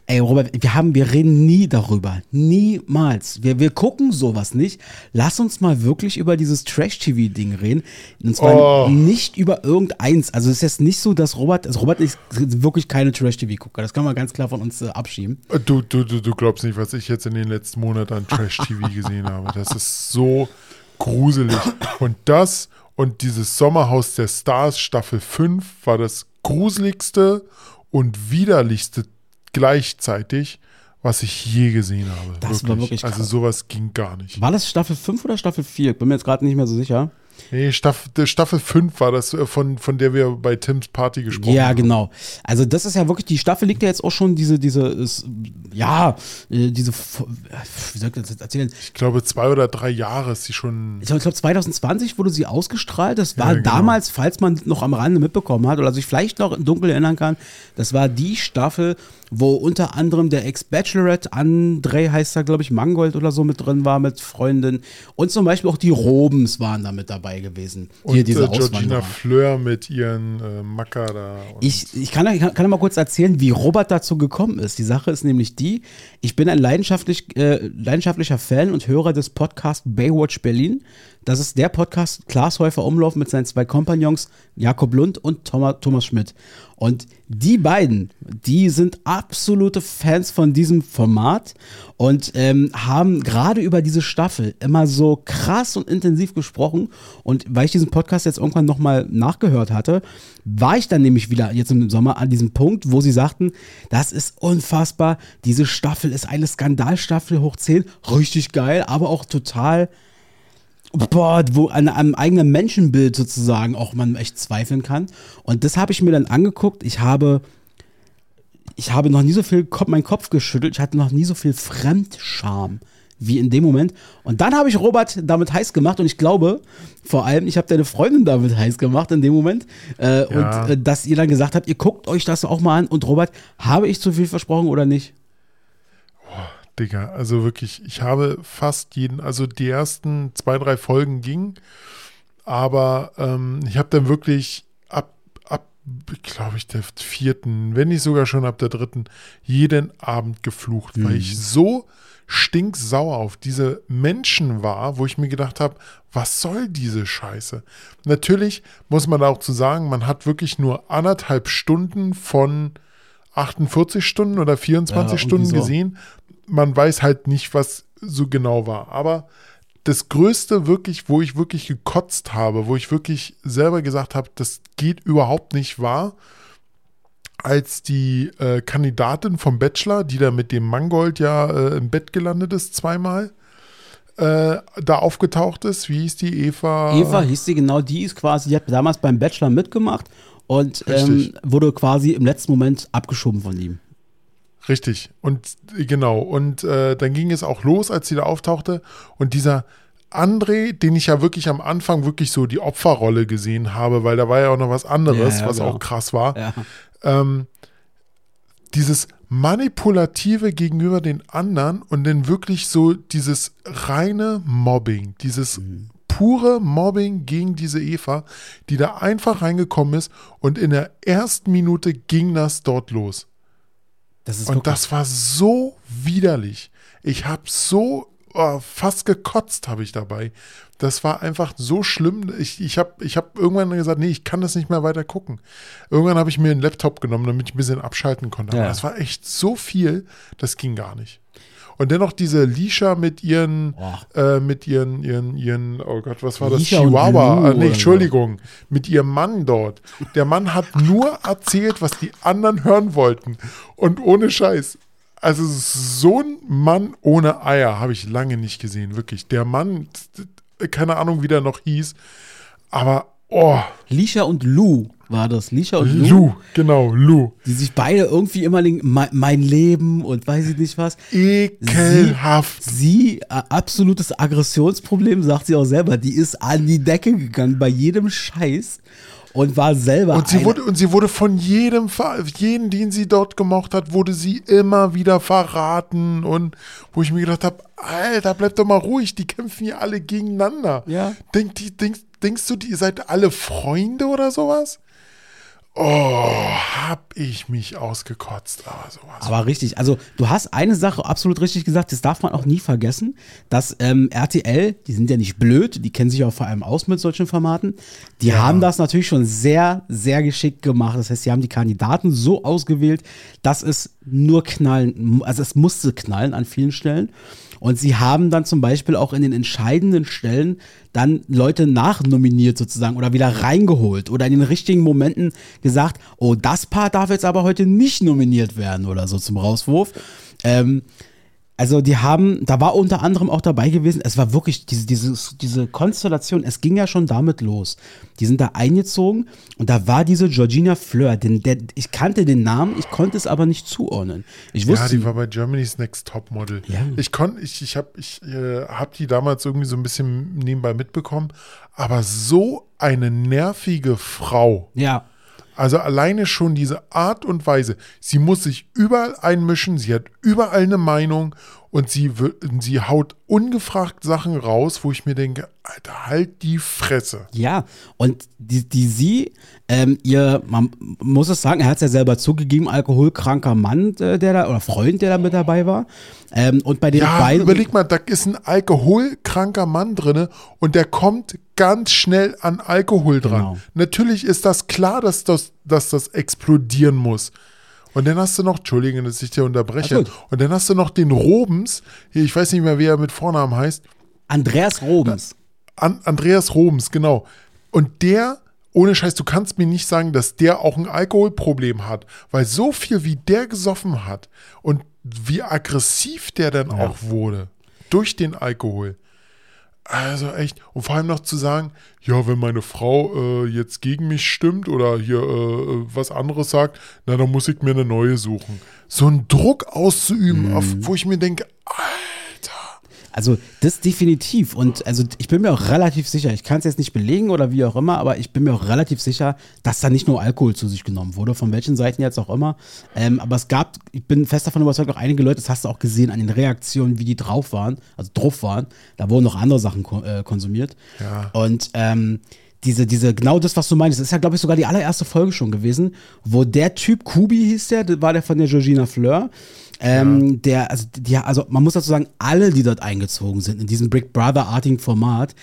ey Robert, wir haben, wir reden nie darüber. Niemals. Wir, wir gucken sowas nicht. Lass uns mal wirklich über dieses Trash-TV-Ding reden. Und zwar Oh. nicht über irgendeins. Also es ist jetzt nicht so, dass Robert, also Robert ist wirklich keine Trash-TV-Gucker. Das kann man ganz klar von uns äh, abschieben. Du, du, du, du glaubst nicht, was ich jetzt in den letzten Monaten an Trash-TV <laughs> gesehen habe. Das ist so gruselig. Und das und dieses Sommerhaus der Stars Staffel 5 war das gruseligste und widerlichste gleichzeitig, was ich je gesehen habe. Das war wirklich Also krass. sowas ging gar nicht. War das Staffel 5 oder Staffel 4? Ich bin mir jetzt gerade nicht mehr so sicher. Nee, Staffel, Staffel 5 war das, äh, von, von der wir bei Tims Party gesprochen Ja, haben. genau. Also das ist ja wirklich, die Staffel liegt ja jetzt auch schon diese, diese, ist, ja, äh, diese, f- wie soll ich das jetzt erzählen? Ich glaube, zwei oder drei Jahre ist sie schon. Ich glaube, 2020 wurde sie ausgestrahlt. Das war Ja, genau. damals, falls man noch am Rande mitbekommen hat oder sich vielleicht noch im Dunkeln erinnern kann, das war die Staffel, wo unter anderem der Ex-Bachelorette, André heißt er, glaube ich, Mangold oder so mit drin war, mit Freundin. Und zum Beispiel auch die Robens waren da mit dabei gewesen. Hier Und diese äh, Georgina. Fleur mit ihren äh, Macker da. Ich, ich kann, ich kann kann mal kurz erzählen, wie Robert dazu gekommen ist. Die Sache ist nämlich die, ich bin ein leidenschaftlich, äh, leidenschaftlicher Fan und Hörer des Podcasts Baywatch Berlin. Das ist der Podcast Klaas Häufer Umlauf mit seinen zwei Kompagnons Jakob Lund und Thomas, Schmidt. Und die beiden, die sind absolute Fans von diesem Format und ähm, haben gerade über diese Staffel immer so krass und intensiv gesprochen. Und weil ich diesen Podcast jetzt irgendwann nochmal nachgehört hatte, war ich dann nämlich wieder jetzt im Sommer an diesem Punkt, wo sie sagten, das ist unfassbar, diese Staffel ist eine Skandalstaffel hoch 10, richtig geil, aber auch total boah, wo an einem eigenen Menschenbild sozusagen auch man echt zweifeln kann. Und das habe ich mir dann angeguckt. Ich habe, ich habe noch nie so viel Kopf, meinen Kopf geschüttelt. Ich hatte noch nie so viel Fremdscham wie in dem Moment. Und dann habe ich Robert damit heiß gemacht und ich glaube, vor allem, ich habe deine Freundin damit heiß gemacht in dem Moment. Äh, Ja. Und äh, dass ihr dann gesagt habt, ihr guckt euch das auch mal an. Und Robert, habe ich zu viel versprochen oder nicht? Digga, also wirklich, ich habe fast jeden, also die ersten zwei, drei Folgen gingen, aber ähm, ich habe dann wirklich ab, ab, glaube ich, der vierten, wenn nicht sogar schon ab der dritten, jeden Abend geflucht, weil ich so stinksauer auf diese Menschen war, wo ich mir gedacht habe, was soll diese Scheiße? Natürlich muss man auch zu sagen, man hat wirklich nur anderthalb Stunden von 48 Stunden oder 24 Ja, Stunden so. gesehen. Man weiß halt nicht, was so genau war. Aber das Größte wirklich, wo ich wirklich gekotzt habe, wo ich wirklich selber gesagt habe, das geht überhaupt nicht wahr, als die äh, Kandidatin vom Bachelor, die da mit dem Mangold ja äh, im Bett gelandet ist, zweimal, äh, da aufgetaucht ist. Wie hieß die? Eva? Eva hieß sie genau, die ist quasi, die hat damals beim Bachelor mitgemacht und ähm, wurde quasi im letzten Moment abgeschoben von ihm. Richtig. Und genau. Und äh, dann ging es auch los, als sie da auftauchte. Und dieser André, den ich ja wirklich am Anfang wirklich so die Opferrolle gesehen habe, weil da war ja auch noch was anderes, Ja, ja, was genau. auch krass war. Ja. ähm, dieses manipulative gegenüber den anderen und dann wirklich so dieses reine Mobbing, dieses pure Mobbing gegen diese Eva, die da einfach reingekommen ist und in der ersten Minute ging das dort los. Das ist Und wirklich- das war so widerlich. Ich habe so oh, fast gekotzt habe ich dabei. Das war einfach so schlimm. Ich, ich habe ich hab irgendwann gesagt, nee, ich kann das nicht mehr weiter gucken. Irgendwann habe ich mir einen Laptop genommen, damit ich ein bisschen abschalten konnte. Aber Ja. das war echt so viel, das ging gar nicht. Und dennoch diese Lisha mit ihren, äh, mit ihren, ihren, ihren, oh Gott, was war das? Lisha Chihuahua. Äh, nee. Entschuldigung. Mit ihrem Mann dort. Der Mann hat nur erzählt, was die anderen hören wollten. Und ohne Scheiß. Also so ein Mann ohne Eier habe ich lange nicht gesehen, wirklich. Der Mann, keine Ahnung, wie der noch hieß, aber oh, Lisha und Lou war das. Lisha und Lou, Lou, genau, Lou. die sich beide irgendwie immer mein, mein Leben und weiß ich nicht was. Ekelhaft. Sie, äh, absolutes Aggressionsproblem, sagt sie auch selber. Die ist an die Decke gegangen bei jedem Scheiß und war selber. Und sie, wurde, und sie wurde von jedem, jeden, den sie dort gemocht hat, wurde sie immer wieder verraten. Und wo ich mir gedacht habe, Alter, bleib doch mal ruhig, die kämpfen hier alle gegeneinander. Ja. Denk, die, denkst, denkst du, die, ihr seid alle Freunde oder sowas? Oh, hab ich mich ausgekotzt, aber sowas. Aber richtig, also du hast eine Sache absolut richtig gesagt, das darf man auch nie vergessen, dass ähm, RTL, die sind ja nicht blöd, die kennen sich auch vor allem aus mit solchen Formaten, die haben das natürlich schon sehr, sehr geschickt gemacht. Das heißt, sie haben die Kandidaten so ausgewählt, dass es nur knallen, also es musste knallen an vielen Stellen. Und sie haben dann zum Beispiel auch in den entscheidenden Stellen dann Leute nachnominiert sozusagen oder wieder reingeholt oder in den richtigen Momenten gesagt, oh, das Paar darf jetzt aber heute nicht nominiert werden oder so zum Rauswurf. Ähm, also die haben, da war unter anderem auch dabei gewesen, es war wirklich diese, diese, diese Konstellation, es ging ja schon damit los. Die sind da eingezogen und da war diese Georgina Fleur, den, der, ich kannte den Namen, ich konnte es aber nicht zuordnen. Ich wusste, Ja, die war bei Germany's Next Topmodel. Ja. Ich konnte, ich, ich habe ich, äh, hab die damals irgendwie so ein bisschen nebenbei mitbekommen, aber so eine nervige Frau. ja, Also alleine schon diese Art und Weise. Sie muss sich überall einmischen, sie hat überall eine Meinung und sie, sie haut ungefragt Sachen raus, wo ich mir denke, Alter, halt die Fresse. Ja, und die, die sie, ähm, ihr, man muss es sagen, er hat es ja selber zugegeben, alkoholkranker Mann, äh, der da, oder Freund, der da mit dabei war. Ähm, und bei den Ja, beiden. überleg mal, da ist ein alkoholkranker Mann drinne und der kommt ganz schnell an Alkohol dran. Genau. Natürlich ist das klar, dass das, dass das explodieren muss. Und dann hast du noch, Entschuldigung, dass ich dir unterbreche, und dann hast du noch den Robens, ich weiß nicht mehr, wie er mit Vornamen heißt, Andreas Robens. An Andreas Roms, genau. Und der, ohne Scheiß, du kannst mir nicht sagen, dass der auch ein Alkoholproblem hat, weil so viel wie der gesoffen hat und wie aggressiv der dann Ja. auch wurde durch den Alkohol. Also echt. Und vor allem noch zu sagen, ja, wenn meine Frau äh, jetzt gegen mich stimmt oder hier äh, was anderes sagt, na, dann muss ich mir eine neue suchen. So einen Druck auszuüben, auf, wo ich mir denke, Also das definitiv. Und also ich bin mir auch relativ sicher, ich kann es jetzt nicht belegen oder wie auch immer, aber ich bin mir auch relativ sicher, dass da nicht nur Alkohol zu sich genommen wurde, von welchen Seiten jetzt auch immer. Ähm, aber es gab, ich bin fest davon überzeugt, auch einige Leute, das hast du auch gesehen an den Reaktionen, wie die drauf waren, also drauf waren. Da wurden noch andere Sachen ko äh, konsumiert. Ja. Und ähm, diese, diese, genau das, was du meinst, das ist ja, glaube ich, sogar die allererste Folge schon gewesen, wo der Typ, Kubi hieß der, war der von der Georgina Fleur, ähm, der, also, die, also man muss dazu sagen, alle, die dort eingezogen sind, in diesem Big Brother-artigen Format,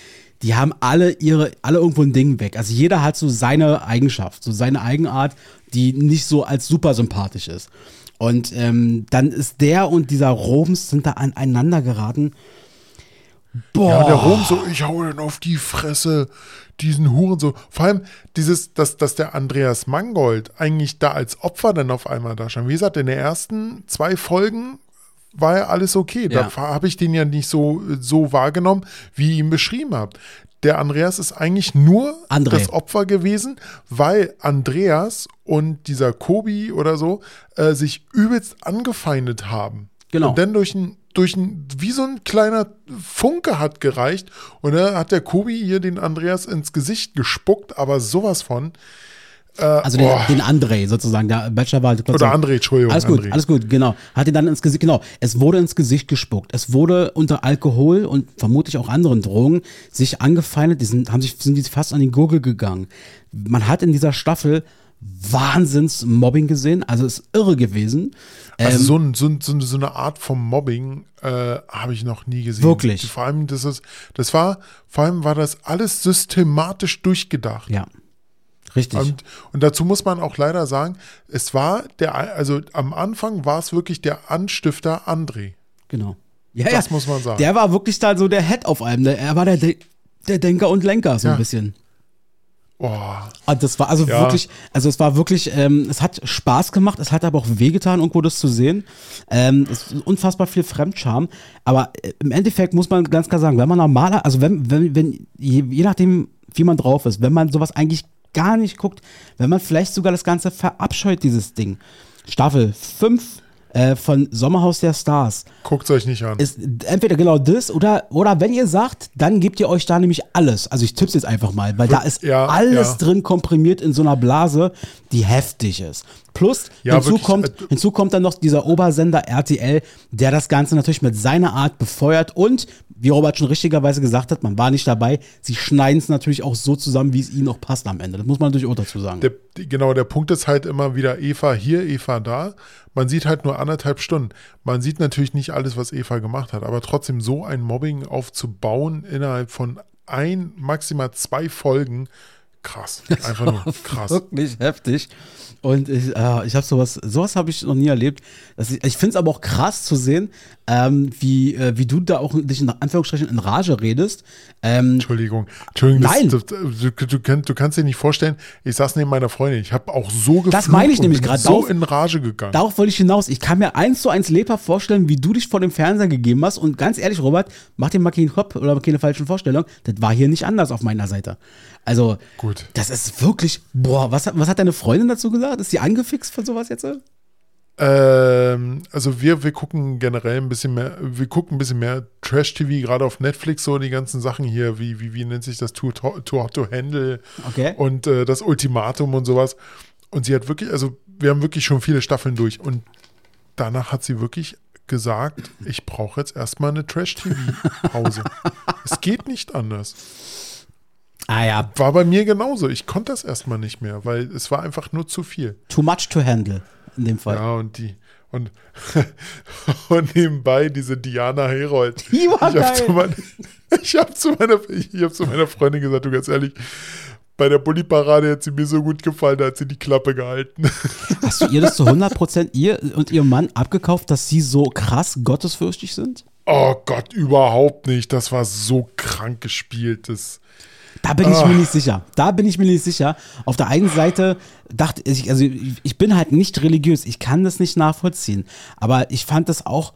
die haben alle ihre, alle irgendwo ein Ding weg. Also jeder hat so seine Eigenschaft, so seine Eigenart, die nicht so als super sympathisch ist. Und ähm, dann ist der und dieser Roms sind da aneinander geraten. Boah. Ja, der Rom so, ich hau den auf die Fresse, diesen Huren so. Vor allem dieses, dass, dass der Andreas Mangold eigentlich da als Opfer dann auf einmal da stand. Wie gesagt, in den ersten zwei Folgen war ja alles okay. Da Ja. habe ich den ja nicht so, so wahrgenommen, wie ihr ihn beschrieben habt. Der Andreas ist eigentlich nur André. das Opfer gewesen, weil Andreas und dieser Kobi oder so äh, sich übelst angefeindet haben. Genau. Und dann durch ein, durch ein, wie so ein kleiner Funke hat gereicht. Und dann hat der Kobi hier den Andreas ins Gesicht gespuckt, aber sowas von. Äh, Also den, den André sozusagen, der Bachelor war. Oder André, Entschuldigung. Alles gut, André. alles gut, genau. Hat ihn dann ins Gesicht, genau. Es wurde ins Gesicht gespuckt. Es wurde unter Alkohol und vermutlich auch anderen Drogen sich angefeindet. Die sind, haben sich, sind die fast an die Gurgel gegangen. Man hat in dieser Staffel Wahnsinns-Mobbing gesehen. Also ist irre gewesen. Also Ähm, so, ein, so, ein, so, eine- Art vom Mobbing äh, habe ich noch nie gesehen. Wirklich? Vor allem, das ist, das war, vor allem war das alles systematisch durchgedacht. ja. Richtig. Und, und dazu muss man auch leider sagen, es war der, also am Anfang war es wirklich der Anstifter André. genau. Ja, Das ja. muss man sagen. Der war wirklich da so der Head auf allem. Der, er war der, De- der Denker und Lenker, so Ja. ein bisschen. Oh, Ah, Das war also Ja. wirklich, also es war wirklich, ähm, es hat Spaß gemacht, es hat aber auch wehgetan, irgendwo das zu sehen. Ähm, es ist unfassbar viel Fremdscham. Aber äh, im Endeffekt muss man ganz klar sagen, wenn man normaler, also wenn, wenn, wenn je, je nachdem, wie man drauf ist, wenn man sowas eigentlich gar nicht guckt, wenn man vielleicht sogar das Ganze verabscheut, dieses Ding. Staffel 5 äh, von Sommerhaus der Stars guckt euch nicht an. ist entweder genau das oder, oder wenn ihr sagt, dann gebt ihr euch da nämlich alles. Also ich tipp's jetzt einfach mal, weil da ist Ja, alles ja. drin komprimiert in so einer Blase, die heftig ist. Plus Ja, hinzu, wirklich, kommt, äh, hinzu kommt dann noch dieser Obersender RTL, der das Ganze natürlich mit seiner Art befeuert und, wie Robert schon richtigerweise gesagt hat, man war nicht dabei, sie schneiden es natürlich auch so zusammen, wie es ihnen auch passt am Ende. Das muss man natürlich auch dazu sagen. Der, genau, der Punkt ist halt immer wieder Eva hier, Eva da. Man sieht halt nur anderthalb Stunden. Man sieht natürlich nicht alles, was Eva gemacht hat, aber trotzdem so ein Mobbing aufzubauen innerhalb von ein, maximal zwei Folgen, krass. Einfach nur krass. Wirklich heftig. Und ich, äh, ich habe sowas, sowas habe ich noch nie erlebt. Das ich ich finde es aber auch krass zu sehen, ähm, wie, äh, wie du da auch dich in Anführungsstrichen in Rage redest. Ähm, Entschuldigung. Entschuldigung, das, Nein. Das, du, du, kannst, du kannst dir nicht vorstellen, ich saß neben meiner Freundin. Ich habe auch so geflucht Das meine ich nämlich gerade. so Darauf- in Rage gegangen. darauf wollte ich hinaus. Ich kann mir eins zu eins lebhaft vorstellen, wie du dich vor dem Fernseher gegeben hast. Und ganz ehrlich, Robert, mach dir mal keinen Kopf oder keine falschen Vorstellungen. Das war hier nicht anders auf meiner Seite. Also, Gut. Das ist wirklich, boah, was hat, was hat deine Freundin dazu gesagt? Ist sie angefixt von sowas jetzt? Ähm, also wir, wir gucken generell ein bisschen mehr, wir gucken ein bisschen mehr Trash-TV, gerade auf Netflix, so die ganzen Sachen hier, wie, wie, wie nennt sich das, Too, Hot to Handle Okay. und äh, das Ultimatum und sowas. Und sie hat wirklich, also wir haben wirklich schon viele Staffeln durch und danach hat sie wirklich gesagt, ich brauche jetzt erstmal eine Trash-TV-Pause. <laughs> es geht nicht anders. Ah ja, War bei mir genauso. Ich konnte das erstmal nicht mehr, weil es war einfach nur zu viel. too much to handle in dem Fall. Ja, und die. Und, <laughs> und nebenbei diese Diana Herold. Die war ich habe zu, mein, <laughs> ich hab zu, meiner, ich hab zu meiner Freundin gesagt, du ganz ehrlich, bei der Bulli-Parade hat sie mir so gut gefallen, da hat sie die Klappe gehalten. <laughs> Hast du ihr das zu 100% ihr und ihrem Mann abgekauft, dass sie so krass gottesfürchtig sind? Oh Gott, überhaupt nicht. Das war so krank gespielt. Das, Da bin ich Ah. mir nicht sicher. Da bin ich mir nicht sicher. Auf der einen Seite dachte ich, also ich bin halt nicht religiös. Ich kann das nicht nachvollziehen. Aber ich fand das auch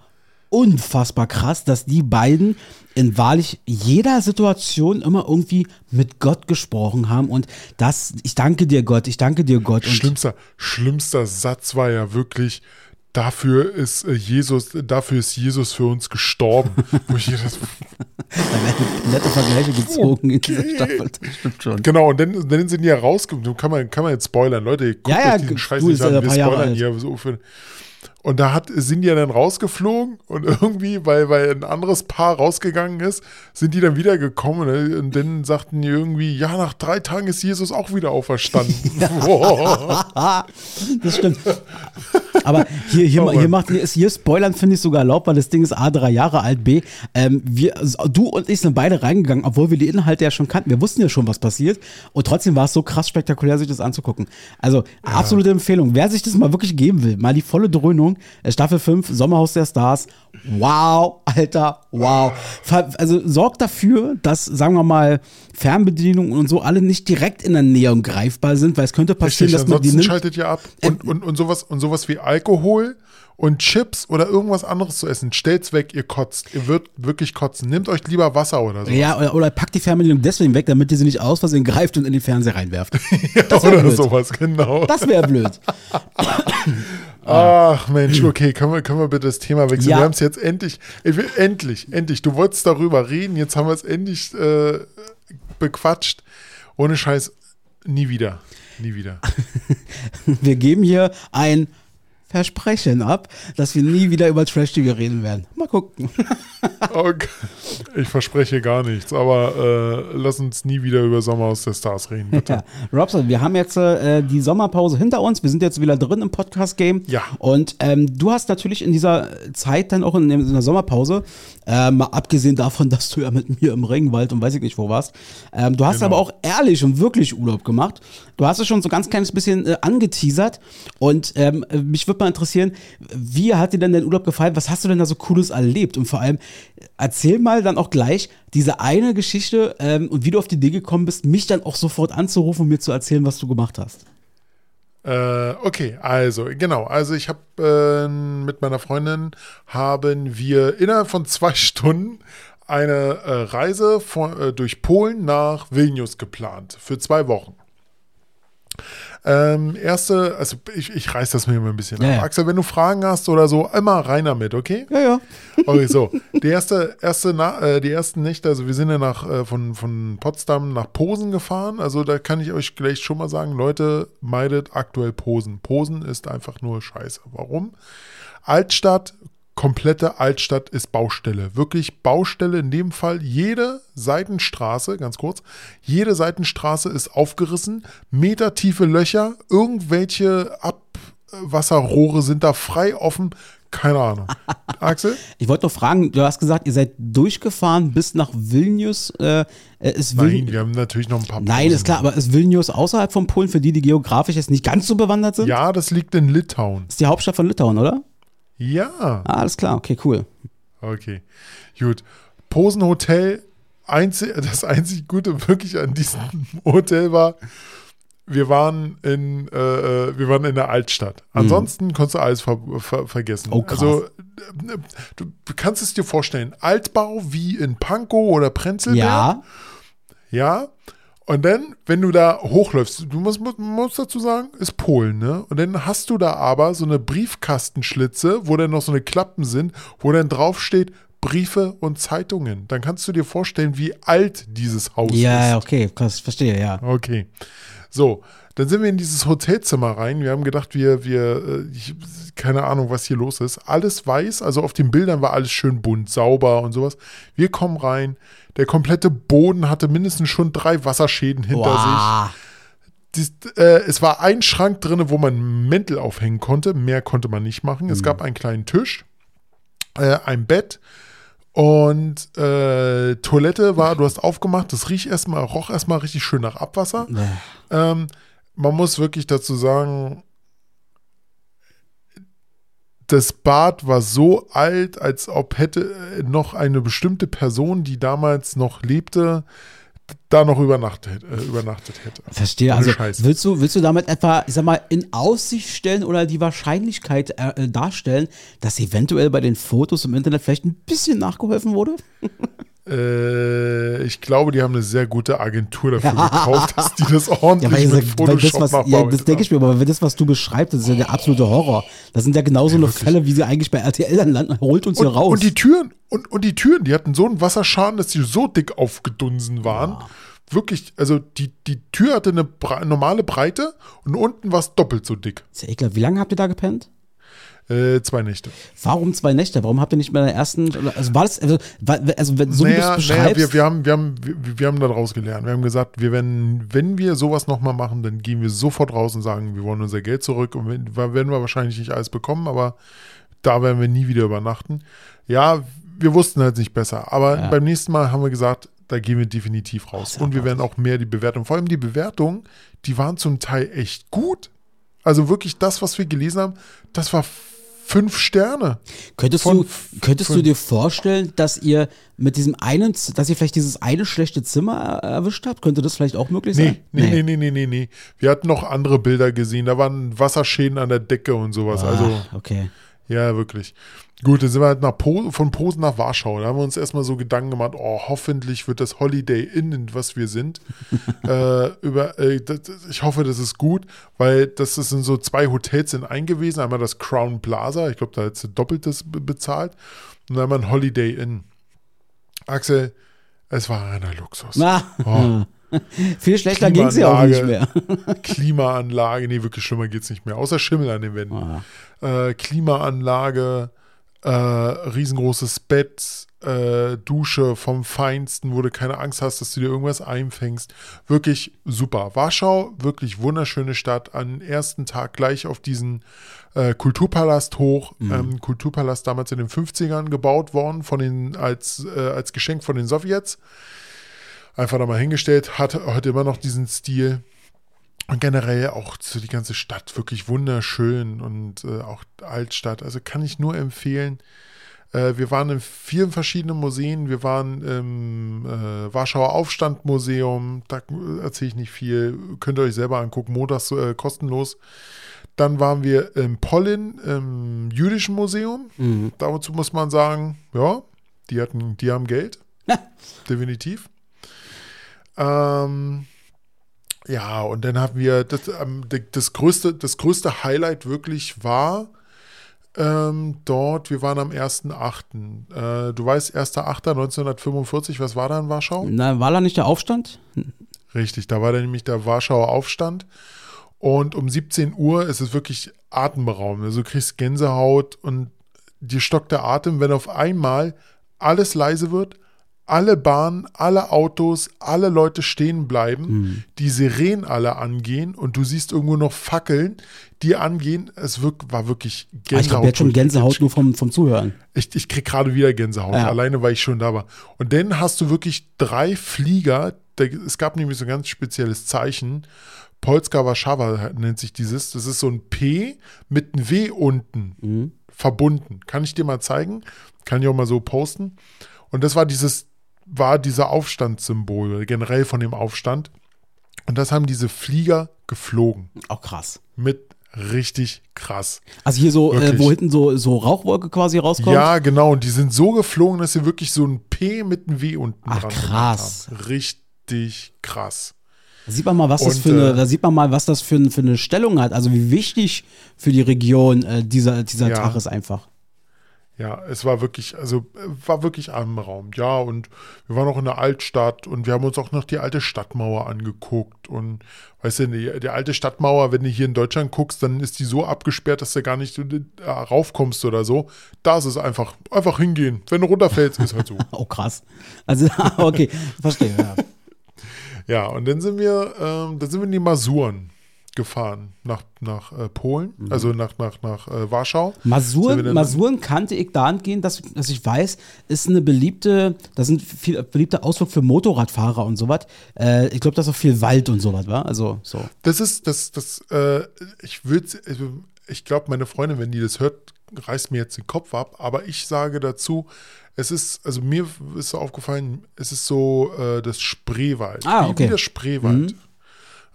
unfassbar krass, dass die beiden in wahrlich jeder Situation immer irgendwie mit Gott gesprochen haben und das, ich danke dir Gott, ich danke dir Gott. Und schlimmster, schlimmster Satz war ja wirklich, dafür ist äh, Jesus, dafür ist Jesus für uns gestorben. <laughs> Wo ich das, nette Vergleiche gezogen in dieser Okay. Staffel. Das stimmt schon. genau, und dann, dann sind die ja rausgekommen. Kann man, kann man jetzt spoilern. Leute, guckt Ja, ja, euch diesen Scheiß nicht an. Wir spoilern hier so für. Und da hat, sind die ja dann rausgeflogen und irgendwie, weil, weil ein anderes Paar rausgegangen ist, sind die dann wiedergekommen und, und dann sagten die irgendwie, ja, nach drei Tagen ist Jesus auch wieder auferstanden. <laughs> <laughs> Das stimmt. Aber hier, hier, Oh hier, macht, hier, ist, hier Spoilern finde ich sogar erlaubt, weil das Ding ist A, drei Jahre alt, B, ähm, wir, du und ich sind beide reingegangen, obwohl wir die Inhalte ja schon kannten. Wir wussten ja schon, was passiert. Und trotzdem war es so krass spektakulär, sich das anzugucken. Also, absolute Empfehlung. Wer sich das mal wirklich geben will, mal die volle Dröhnung, äh, Staffel 5, Sommerhaus der Stars. Wow, Alter, wow. Also sorgt dafür, dass, sagen wir mal, Fernbedienungen und so alle nicht direkt in der Nähe und greifbar sind, weil es könnte passieren, Richtig, dass man die nimmt. schaltet ihr ab. Und, und, und, sowas, und sowas wie Alkohol und Chips oder irgendwas anderes zu essen, stellt's weg, ihr kotzt. Ihr wird wirklich kotzen. Nehmt euch lieber Wasser oder so. Ja, oder, oder packt die Fernbedienung deswegen weg, damit ihr sie nicht aus Versehen greift und in den Fernseher reinwerft. <laughs> Das wäre oder blöd. sowas, genau. Das wäre blöd. <laughs> Ach Mensch, <clears throat> okay, können wir, können wir bitte das Thema wechseln? Ja. Wir haben es jetzt endlich, endlich, endlich. Du wolltest darüber reden, jetzt haben wir es endlich äh, bequatscht. Ohne Scheiß, nie wieder. Nie wieder. <laughs> Wir geben hier ein Versprechen ab, dass wir nie wieder über Trash-TV reden werden. Mal gucken. <laughs> Okay. Ich verspreche gar nichts, aber äh, lass uns nie wieder über Sommerhaus der Stars reden, bitte. <laughs> Ja. Robson, wir haben jetzt äh, die Sommerpause hinter uns. Wir sind jetzt wieder drin im Podcast-Game. Ja. Und ähm, du hast natürlich in dieser Zeit dann auch in, in der Sommerpause, äh, mal abgesehen davon, dass du ja mit mir im Regenwald und weiß ich nicht wo warst, ähm, du hast Genau. aber auch ehrlich und wirklich Urlaub gemacht. Du hast es schon so ganz kleines bisschen äh, angeteasert. Und ähm, mich würde mal interessieren, wie hat dir denn dein Urlaub gefallen? Was hast du denn da so Cooles erlebt? Und vor allem, erzähl mal dann auch gleich diese eine Geschichte ähm, und wie du auf die Idee gekommen bist, mich dann auch sofort anzurufen und mir zu erzählen, was du gemacht hast. Äh, okay, also genau. Also ich habe äh, mit meiner Freundin haben wir innerhalb von zwei <laughs> Stunden eine äh, Reise von, äh, durch Polen nach Vilnius geplant für zwei Wochen. Ähm, erste, also ich, ich reiß das mir mal ein bisschen Ja, ab. ja. Axel, wenn du Fragen hast oder so, immer rein damit, okay? Ja, ja. Okay, so. Die erste, erste Na äh, die ersten Nächte, also wir sind ja nach, äh, von, von Potsdam nach Posen gefahren. Also da kann ich euch gleich schon mal sagen, Leute, meidet aktuell Posen. Posen ist einfach nur scheiße. Warum? Altstadt, komplette Altstadt ist Baustelle. Wirklich Baustelle. In dem Fall jede Seitenstraße, ganz kurz, jede Seitenstraße ist aufgerissen, metertiefe Löcher, irgendwelche Abwasserrohre sind da frei offen. Keine Ahnung. <laughs> Axel? Ich wollte noch fragen, du hast gesagt, ihr seid durchgefahren bis nach Vilnius. Äh, ist Nein, wir haben natürlich noch ein paar Nein, Pausen. ist klar, aber ist Vilnius außerhalb von Polen, für die, die geografisch jetzt nicht ganz so bewandert sind? Ja, das liegt in Litauen. Ist die Hauptstadt von Litauen, oder? Ja. Ah, alles klar, okay, cool. Okay. Gut. Posenhotel, einzig, das einzig Gute wirklich an diesem <laughs> Hotel war, wir waren in, äh, äh, wir waren in der Altstadt. Ansonsten konntest du alles ver ver vergessen. Oh. Also, du kannst es dir vorstellen, Altbau wie in Pankow oder Prenzlberg. Ja, Ja. Und dann, wenn du da hochläufst, du musst, musst, dazu sagen, ist Polen, ne? Und dann hast du da aber so eine Briefkastenschlitze, wo dann noch so eine Klappen sind, wo dann drauf steht Briefe und Zeitungen. Dann kannst du dir vorstellen, wie alt dieses Haus ja, ist. okay, krass, verstehe, ja. Okay. So, dann sind wir in dieses Hotelzimmer rein. Wir haben gedacht, wir, wir, äh, ich, keine Ahnung, was hier los ist. Alles weiß, also auf den Bildern war alles schön bunt, sauber und sowas. Wir kommen rein. Der komplette Boden hatte mindestens schon drei Wasserschäden hinter sich. Wow. Dies, äh, es war ein Schrank drin, wo man Mäntel aufhängen konnte. Mehr konnte man nicht machen. Es gab einen kleinen Tisch, äh, ein Bett und äh, Toilette war, du hast aufgemacht, das riecht erstmal, roch erstmal richtig schön nach Abwasser. Ähm, man muss wirklich dazu sagen, das Bad war so alt, als ob hätte äh, noch eine bestimmte Person, die damals noch lebte, da noch übernachtet, äh, übernachtet hätte. Verstehe. Ohne Also willst du, willst du damit etwa, ich sag mal, in Aussicht stellen oder die Wahrscheinlichkeit äh, äh, darstellen, dass eventuell bei den Fotos im Internet vielleicht ein bisschen nachgeholfen wurde? <laughs> Äh, ich glaube, die haben eine sehr gute Agentur dafür <laughs> gekauft, dass die das ordentlich weil mit Photoshop das, was, ja, das denke ich mir, aber das, was du beschreibst, das ist ja der absolute Horror. Das sind ja genauso eine wirklich. Fälle, wie sie eigentlich bei RTL dann landen. Holt uns hier und, raus. und die Türen, und, und die Türen, die hatten so einen Wasserschaden, dass die so dick aufgedunsen waren. Wirklich, also die, die Tür hatte eine normale Breite und unten war es doppelt so dick. ist ja ekelhaft. Wie lange habt ihr da gepennt? Äh, zwei Nächte. Warum zwei Nächte? Warum habt ihr nicht bei der ersten, also war das, also, also wenn, so wie du es naja, beschreibst, naja wir, wir, haben, wir, haben, wir, wir haben daraus gelernt. Wir haben gesagt, wir werden, wenn wir sowas nochmal machen, dann gehen wir sofort raus und sagen, wir wollen unser Geld zurück. Und wenn, werden wir wahrscheinlich nicht alles bekommen, aber da werden wir nie wieder übernachten. Ja, wir wussten halt nicht besser. Aber Ja. beim nächsten Mal haben wir gesagt, da gehen wir definitiv raus. Und wir werden auch mehr die Bewertung, vor allem die Bewertungen, die waren zum Teil echt gut. Also wirklich das, was wir gelesen haben, das war fünf Sterne. Könntest, Von du, könntest du dir vorstellen, dass ihr mit diesem einen, dass ihr vielleicht dieses eine schlechte Zimmer er- erwischt habt? Könnte das vielleicht auch möglich Nee, sein? nee, nee, nee, nee, nee, nee. Wir hatten noch andere Bilder gesehen. Da waren Wasserschäden an der Decke und sowas. Also, Ah, okay. Ja, wirklich. Gut, dann sind wir halt nach po von Posen nach Warschau. Da haben wir uns erstmal so Gedanken gemacht, oh, hoffentlich wird das Holiday Inn, in was wir sind. <laughs> äh, über, äh, das, ich hoffe, das ist gut, weil das sind so zwei Hotels in ein gewesen. Einmal das Crown Plaza, ich glaube, da hat sie doppeltes be- bezahlt. Und einmal ein Holiday Inn. Axel, es war reiner Luxus. Na, Oh. <laughs> viel schlechter ging es ja auch nicht mehr. Klimaanlage, nee, wirklich schlimmer geht's nicht mehr. Außer Schimmel an den Wänden. Ah. Äh, Klimaanlage, äh, riesengroßes Bett, äh, Dusche vom Feinsten, wo du keine Angst hast, dass du dir irgendwas einfängst. Wirklich super. Warschau, wirklich wunderschöne Stadt. Am ersten Tag gleich auf diesen äh, Kulturpalast hoch. Ähm, Kulturpalast damals in den 50ern gebaut worden, von den, als, äh, als Geschenk von den Sowjets. Einfach da mal hingestellt, hat heute immer noch diesen Stil. Und generell auch so die ganze Stadt wirklich wunderschön und äh, auch Altstadt. Also kann ich nur empfehlen. Äh, wir waren in vielen verschiedenen Museen. Wir waren im äh, Warschauer Aufstandmuseum. Da äh, erzähle ich nicht viel. Könnt ihr euch selber angucken. Montags äh, kostenlos. Dann waren wir im Pollin, im Jüdischen Museum. Mhm. Dazu muss man sagen, ja, die, hatten, die haben Geld. Ja. Definitiv. Ähm, ja, und dann haben wir das, ähm, das, größte, das größte Highlight wirklich war ähm, dort, wir waren am 1.8. Äh, du weißt, 1.8.1945, was war da in Warschau? Na, war da nicht der Aufstand? Richtig, da war dann nämlich der Warschauer Aufstand. Und um 17 Uhr ist es wirklich atemberaubend. Also du kriegst Gänsehaut und dir stockt der Atem, wenn auf einmal alles leise wird, alle Bahnen, alle Autos, alle Leute stehen bleiben, die Sirenen alle angehen und du siehst irgendwo noch Fackeln, die angehen. Es wirk war wirklich Ah, Gänsehaut. ich glaube, jetzt schon Gänsehaut nur vom, vom Zuhören. Ich, ich krieg gerade wieder Gänsehaut, Ja. alleine weil ich schon da war. Und dann hast du wirklich drei Flieger. Es gab nämlich so ein ganz spezielles Zeichen. Polska Warszawa nennt sich dieses. Das ist so ein P mit einem W unten verbunden. Kann ich dir mal zeigen? Kann ich auch mal so posten. Und das war dieses, war dieser Aufstandssymbol, generell von dem Aufstand. Und das haben diese Flieger geflogen. Auch krass. Mit richtig krass. Also hier so, äh, wo hinten so, so Rauchwolke quasi rauskommt. Ja, genau. Und die sind so geflogen, dass sie wirklich so ein P mit einem W unten Ach, dran krass. haben. Richtig krass. Da sieht man mal, was das Und, für eine, äh, da sieht man mal, was das für, für eine Stellung hat. Also wie wichtig für die Region äh, dieser, dieser Ja. Tag ist einfach. Ja, es war wirklich, also war wirklich Raum. Ja, und wir waren auch in der Altstadt und wir haben uns auch noch die alte Stadtmauer angeguckt. Und weißt du, die, die alte Stadtmauer, wenn du hier in Deutschland guckst, dann ist die so abgesperrt, dass du gar nicht äh, raufkommst oder so. Da ist es einfach, einfach hingehen. Wenn du runterfällst, ist halt so. <laughs> Oh, krass. Also, <laughs> okay, verstehe. Ja. Ja, und dann sind wir, ähm, dann sind wir in die Masuren gefahren nach, nach äh, Polen, also nach, nach, nach äh, Warschau. Masuren, Masuren kannte ich dahingehend, dass, dass ich weiß, ist eine beliebte, das sind viel beliebte Ausflug für Motorradfahrer und sowas. Äh, ich glaube, das ist auch viel Wald und sowas, war. Also so. Das ist, das, das, äh, ich würde, ich glaube, meine Freundin, wenn die das hört, reißt mir jetzt den Kopf ab, aber ich sage dazu, es ist, also mir ist so aufgefallen, es ist so äh, das Spreewald. Ah, wie, okay. wie das Spreewald.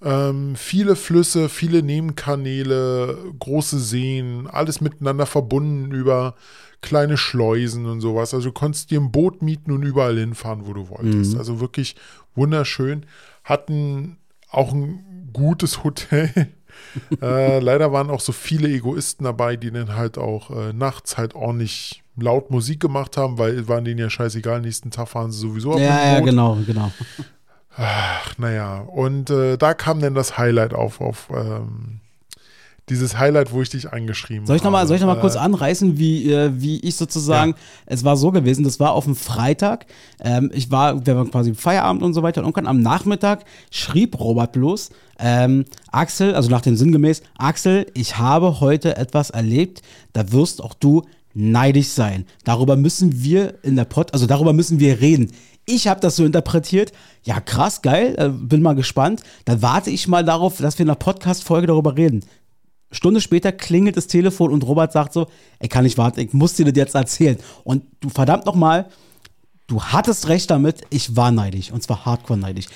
Ähm, viele Flüsse, viele Nebenkanäle, große Seen, alles miteinander verbunden über kleine Schleusen und sowas. Also du konntest dir ein Boot mieten und überall hinfahren, wo du wolltest. Also wirklich wunderschön. Hatten auch ein gutes Hotel. <laughs> äh, leider waren auch so viele Egoisten dabei, die dann halt auch äh, nachts halt ordentlich laut Musik gemacht haben, weil waren denen ja scheißegal, nächsten Tag fahren sie sowieso auf Ja, ja, genau, genau. Ach, naja. Und äh, da kam dann das Highlight auf, auf ähm, dieses Highlight, wo ich dich angeschrieben Soll ich nochmal habe. noch mal Äh, kurz anreißen, wie, äh, wie ich sozusagen, es war so gewesen, das war auf dem Freitag, ähm, ich war, wir waren quasi Feierabend und so weiter und am Nachmittag schrieb Robert bloß, ähm, Axel, also nach dem sinngemäß, Axel, ich habe heute etwas erlebt, da wirst auch du neidisch sein. Darüber müssen wir in der Pod, also darüber müssen wir reden. Ich habe das so interpretiert. Ja, krass, geil, äh, bin mal gespannt. Dann warte ich mal darauf, dass wir in einer Podcast-Folge darüber reden. Stunde später klingelt das Telefon und Robert sagt so, ey, kann nicht warten, ich muss dir das jetzt erzählen. Und du verdammt nochmal, du hattest recht damit, ich war neidisch. Und zwar hardcore neidisch.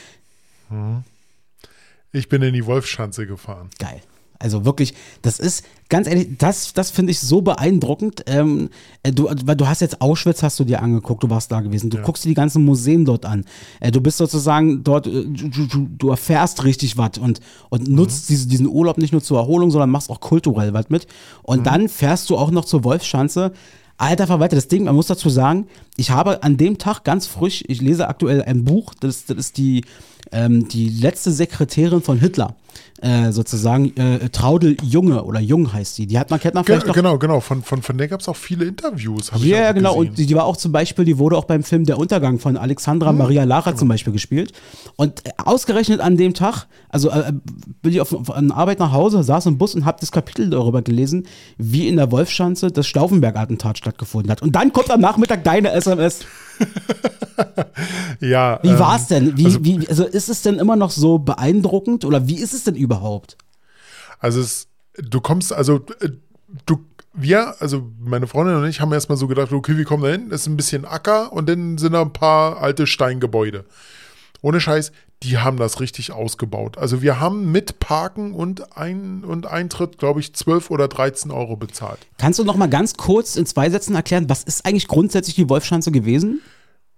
Ich bin in die Wolfschanze gefahren. Geil. Also wirklich, das ist, ganz ehrlich, das, das finde ich so beeindruckend. Ähm, äh, du, weil du hast jetzt Auschwitz, hast du dir angeguckt, du warst da gewesen. Du guckst dir die ganzen Museen dort an. Äh, du bist sozusagen dort, äh, du, du, du erfährst richtig was und, und nutzt diese, diesen Urlaub nicht nur zur Erholung, sondern machst auch kulturell was mit. Und dann fährst du auch noch zur Wolfschanze. Alter Verwalter, das Ding, man muss dazu sagen, ich habe an dem Tag ganz frisch, ich lese aktuell ein Buch, das, das ist die, ähm, die letzte Sekretärin von Hitler, äh, sozusagen, äh, Traudel Junge oder Jung heißt die. Die hat man, kennt man Ge vielleicht noch. genau, genau. Von, von, von der gab es auch viele Interviews. Ja, ja, genau. gesehen. Und die, die war auch zum Beispiel, die wurde auch beim Film Der Untergang von Alexandra Mhm. Maria Lara zum Beispiel gespielt. Und äh, ausgerechnet an dem Tag, also äh, bin ich auf, auf an Arbeit nach Hause, saß im Bus und habe das Kapitel darüber gelesen, wie in der Wolfschanze das Stauffenberg-Attentat stattgefunden hat. Und dann kommt am Nachmittag deine SMS. <laughs> ja, Wie ähm, war's denn? Wie, wie, also ist es denn immer noch so beeindruckend oder wie ist es denn überhaupt? Also es, du kommst, also äh, du, wir, also meine Freundin und ich haben erstmal so gedacht, okay, wir kommen da hin, ist ein bisschen Acker und dann sind da ein paar alte Steingebäude. Ohne Scheiß, die haben das richtig ausgebaut. Also wir haben mit Parken und, ein, und Eintritt, glaube ich, 12 oder 13 Euro bezahlt. Kannst du noch mal ganz kurz in zwei Sätzen erklären, was ist eigentlich grundsätzlich die Wolfschanze gewesen?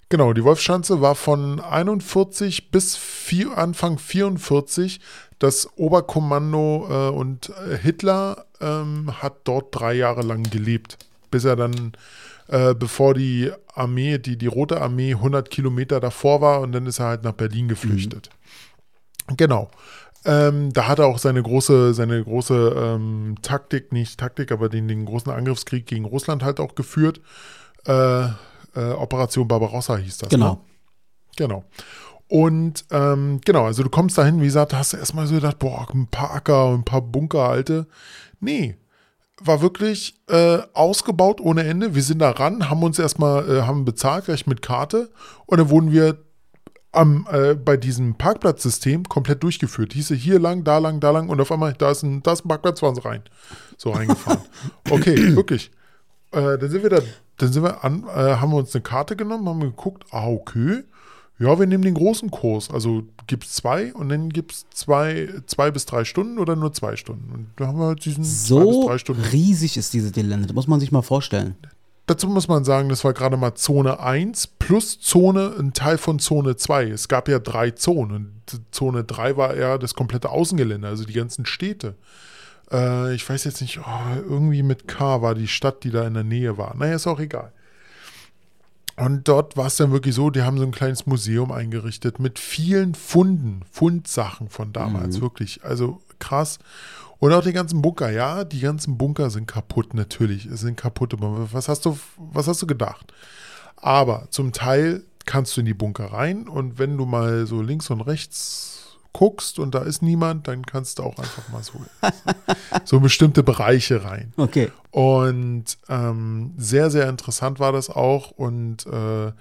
Genau, die Wolfschanze war von 41 bis vier, Anfang 44 das Oberkommando äh, und äh, Hitler ähm, hat dort drei Jahre lang gelebt, bis er dann, äh, bevor die Armee, die, die Rote Armee 100 Kilometer davor war und dann ist er halt nach Berlin geflüchtet. Genau. Ähm, da hat er auch seine große, seine große ähm, Taktik, nicht Taktik, aber den, den großen Angriffskrieg gegen Russland halt auch geführt. Äh, äh, Operation Barbarossa hieß das. Genau. Ne? Genau. Und ähm, genau, also du kommst dahin, wie gesagt, hast du erstmal so gedacht, boah, ein paar Acker und ein paar Bunker, alte. Nee, war wirklich äh, ausgebaut ohne Ende. Wir sind da ran, haben uns erstmal, äh, haben bezahlt, gleich mit Karte. Und dann wurden wir am, äh, bei diesem Parkplatzsystem komplett durchgeführt. Hieße hier lang, da lang, da lang und auf einmal, da ist ein, da ist ein Parkplatz, waren sie rein. So reingefahren. <laughs> Okay, wirklich. Äh, dann sind wir da, dann sind wir an, äh, haben wir uns eine Karte genommen, haben geguckt, ah, okay. Ja, wir nehmen den großen Kurs. Also gibt es zwei und dann gibt es zwei, zwei bis drei Stunden oder nur zwei Stunden. Und da haben wir halt diesen zwei bis So drei Stunden. riesig ist diese Gelände, das muss man sich mal vorstellen. Dazu muss man sagen, das war gerade mal Zone 1 plus Zone, ein Teil von Zone 2. Es gab ja drei Zonen. Und Zone 3 war eher das komplette Außengelände, also die ganzen Städte. Äh, ich weiß jetzt nicht, oh, irgendwie mit K war die Stadt, die da in der Nähe war. Naja, ist auch egal. Und dort war es dann wirklich so, die haben so ein kleines Museum eingerichtet mit vielen Funden, Fundsachen von damals, wirklich. Also krass. Und auch die ganzen Bunker, ja, die ganzen Bunker sind kaputt, natürlich. Es sind kaputt. Aber was hast du, was hast du gedacht? Aber zum Teil kannst du in die Bunker rein und wenn du mal so links und rechts guckst und da ist niemand, dann kannst du auch einfach mal so, <laughs> so in bestimmte Bereiche rein. Okay. Und ähm, sehr, sehr interessant war das auch. Und äh,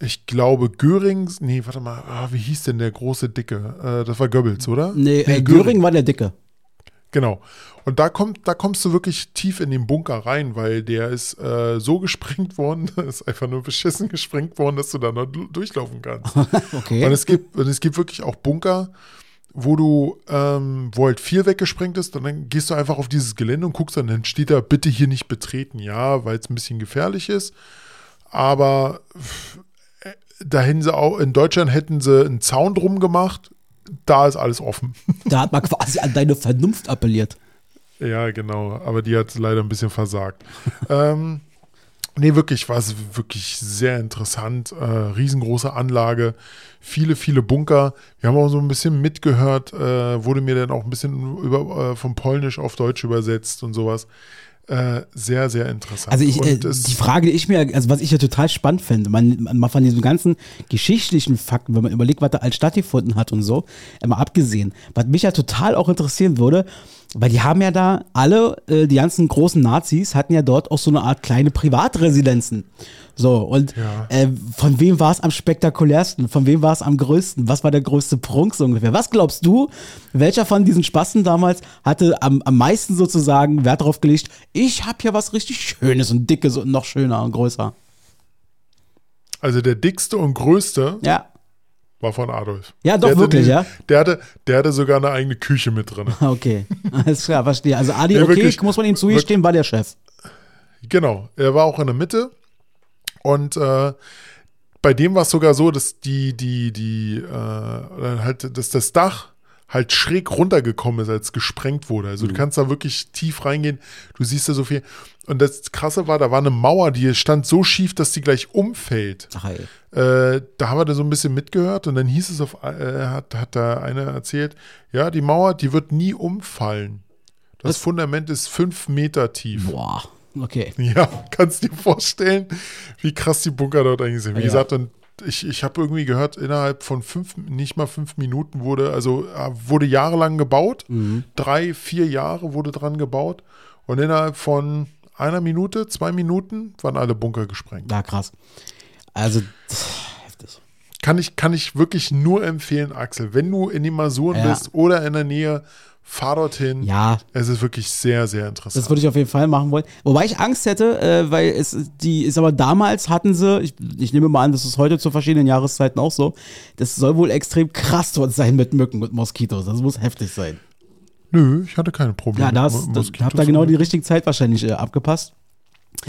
ich glaube, Görings, nee, warte mal, ah, wie hieß denn der große Dicke? Äh, das war Goebbels, oder? Nee, äh, Göring war der Dicke. Genau. Und da kommt, da kommst du wirklich tief in den Bunker rein, weil der ist äh, so gesprengt worden, <laughs> ist einfach nur beschissen gesprengt worden, dass du da noch durchlaufen kannst. <laughs> Okay. Und es gibt, und es gibt wirklich auch Bunker, wo du, ähm, wo halt viel weggesprengt ist, und dann gehst du einfach auf dieses Gelände und guckst dann, dann steht da bitte hier nicht betreten. Ja, weil es ein bisschen gefährlich ist. Aber äh, da hätten sie auch, in Deutschland hätten sie einen Zaun drum gemacht. Da ist alles offen. <laughs> Da hat man quasi an deine Vernunft appelliert. Ja, genau. Aber die hat leider ein bisschen versagt. <laughs> ähm, nee, wirklich, war es wirklich sehr interessant. Äh, riesengroße Anlage, viele, viele Bunker. Wir haben auch so ein bisschen mitgehört, äh, wurde mir dann auch ein bisschen über, äh, vom Polnisch auf Deutsch übersetzt und sowas. Äh, sehr, sehr interessant. Also ich, äh, die Frage, die ich mir, also was ich ja total spannend finde, man, man von diesen ganzen geschichtlichen Fakten, wenn man überlegt, was da alles stattgefunden hat und so, immer abgesehen, was mich ja total auch interessieren würde, weil die haben ja da alle, äh, die ganzen großen Nazis hatten ja dort auch so eine Art kleine Privatresidenzen. So, und Ja. äh, von wem war es am spektakulärsten? Von wem war es am größten? Was war der größte Prunk so ungefähr? Was glaubst du, welcher von diesen Spasten damals hatte am, am meisten sozusagen Wert darauf gelegt, ich habe hier was richtig Schönes und Dickes und noch schöner und größer? also der dickste und größte Ja. War von Adolf. Ja, doch, wirklich, die- ja? Der hatte, der hatte sogar eine eigene Küche mit drin. <laughs> Okay, alles klar, verstehe. Also Adi, okay, wirklich. muss man ihm zugestehen, war der Chef. Genau, er war auch in der Mitte und äh, bei dem war es sogar so, dass die, die, die, äh, halt, dass das Dach halt schräg runtergekommen ist, als gesprengt wurde. Also du kannst da wirklich tief reingehen, du siehst da so viel. Und das Krasse war, da war eine Mauer, die stand so schief, dass die gleich umfällt. Äh, da haben wir da so ein bisschen mitgehört und dann hieß es auf, äh, hat, hat da einer erzählt, ja, die Mauer, die wird nie umfallen. Das Was? Fundament ist fünf Meter tief. Boah, okay. Ja, kannst dir vorstellen, wie krass die Bunker dort eigentlich sind. Wie Ja. gesagt, und ich, ich habe irgendwie gehört, innerhalb von fünf, nicht mal fünf Minuten wurde, also äh, wurde jahrelang gebaut. Mhm. Drei, vier Jahre wurde dran gebaut. Und innerhalb von einer Minute, zwei Minuten waren alle Bunker gesprengt. Ja, krass. Also, heftig. Kann ich, kann ich wirklich nur empfehlen, Axel. Wenn du in den Masuren Ja. bist oder in der Nähe, fahr dorthin. Ja, Es ist wirklich sehr, sehr interessant. Das würde ich auf jeden Fall machen wollen. Wobei ich Angst hätte, äh, weil es die ist aber damals hatten sie, ich, ich nehme mal an, das ist heute zu verschiedenen Jahreszeiten auch so, das soll wohl extrem krass dort sein mit Mücken und Moskitos. Das muss heftig sein. Nö, ich hatte keine Probleme. Ja, das, mit das habt ihr genau die richtige Zeit wahrscheinlich äh, abgepasst.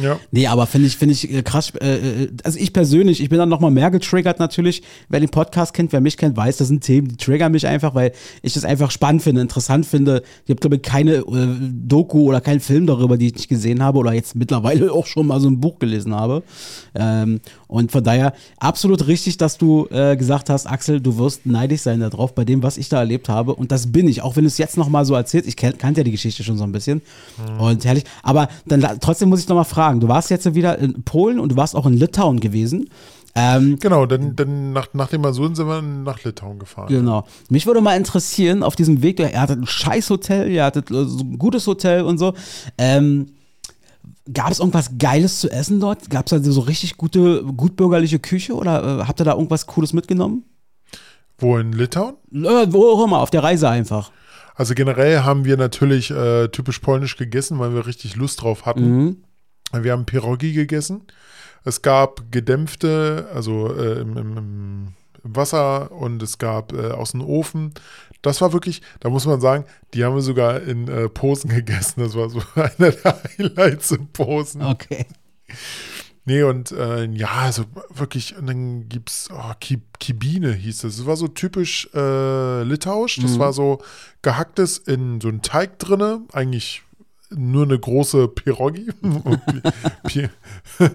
Ja. Nee, aber finde ich, finde ich äh, krass. Äh, äh, also ich persönlich, ich bin dann nochmal mehr getriggert natürlich. Wer den Podcast kennt, wer mich kennt, weiß, das sind Themen, die triggern mich einfach, weil ich das einfach spannend finde, interessant finde. Ich habe, glaube ich, keine äh, Doku oder keinen Film darüber, die ich nicht gesehen habe oder jetzt mittlerweile <laughs> auch schon mal so ein Buch gelesen habe. Ähm, und von daher absolut richtig, dass du äh, gesagt hast, Axel, du wirst neidisch sein darauf, bei dem, was ich da erlebt habe. Und das bin ich, auch wenn du es jetzt nochmal so erzählst. Ich kenn, kannte ja die Geschichte schon so ein bisschen. Und herrlich. Aber dann trotzdem muss ich nochmal fragen, du warst jetzt wieder in Polen und du warst auch in Litauen gewesen. Ähm, Genau, dann, dann nach, nach dem Masuren sind wir nach Litauen gefahren. Genau. Mich würde mal interessieren, auf diesem Weg, ihr hattet ein scheiß Hotel, ihr hattet äh, ein gutes Hotel und so. Ähm, Gab es irgendwas Geiles zu essen dort? Gab es da so richtig gute, gutbürgerliche Küche oder äh, habt ihr da irgendwas Cooles mitgenommen? Wo in Litauen? Äh, wo auch immer, auf der Reise einfach. Also generell haben wir natürlich äh, typisch polnisch gegessen, weil wir richtig Lust drauf hatten. Mhm. Wir haben Pierogi gegessen. Es gab gedämpfte, also äh, im, im, im Wasser und es gab äh, aus dem Ofen. Das war wirklich, da muss man sagen, die haben wir sogar in äh, Posen gegessen. Das war so <laughs> einer der Highlights in Posen. Okay. Nee, und äh, ja, also wirklich, und dann gibt's oh, Ki Kibine hieß es. Das war so typisch äh, litauisch. Das Mhm. war so gehacktes in so einen Teig drinne, eigentlich nur eine große Pierogi. <laughs> Pi Pi <laughs>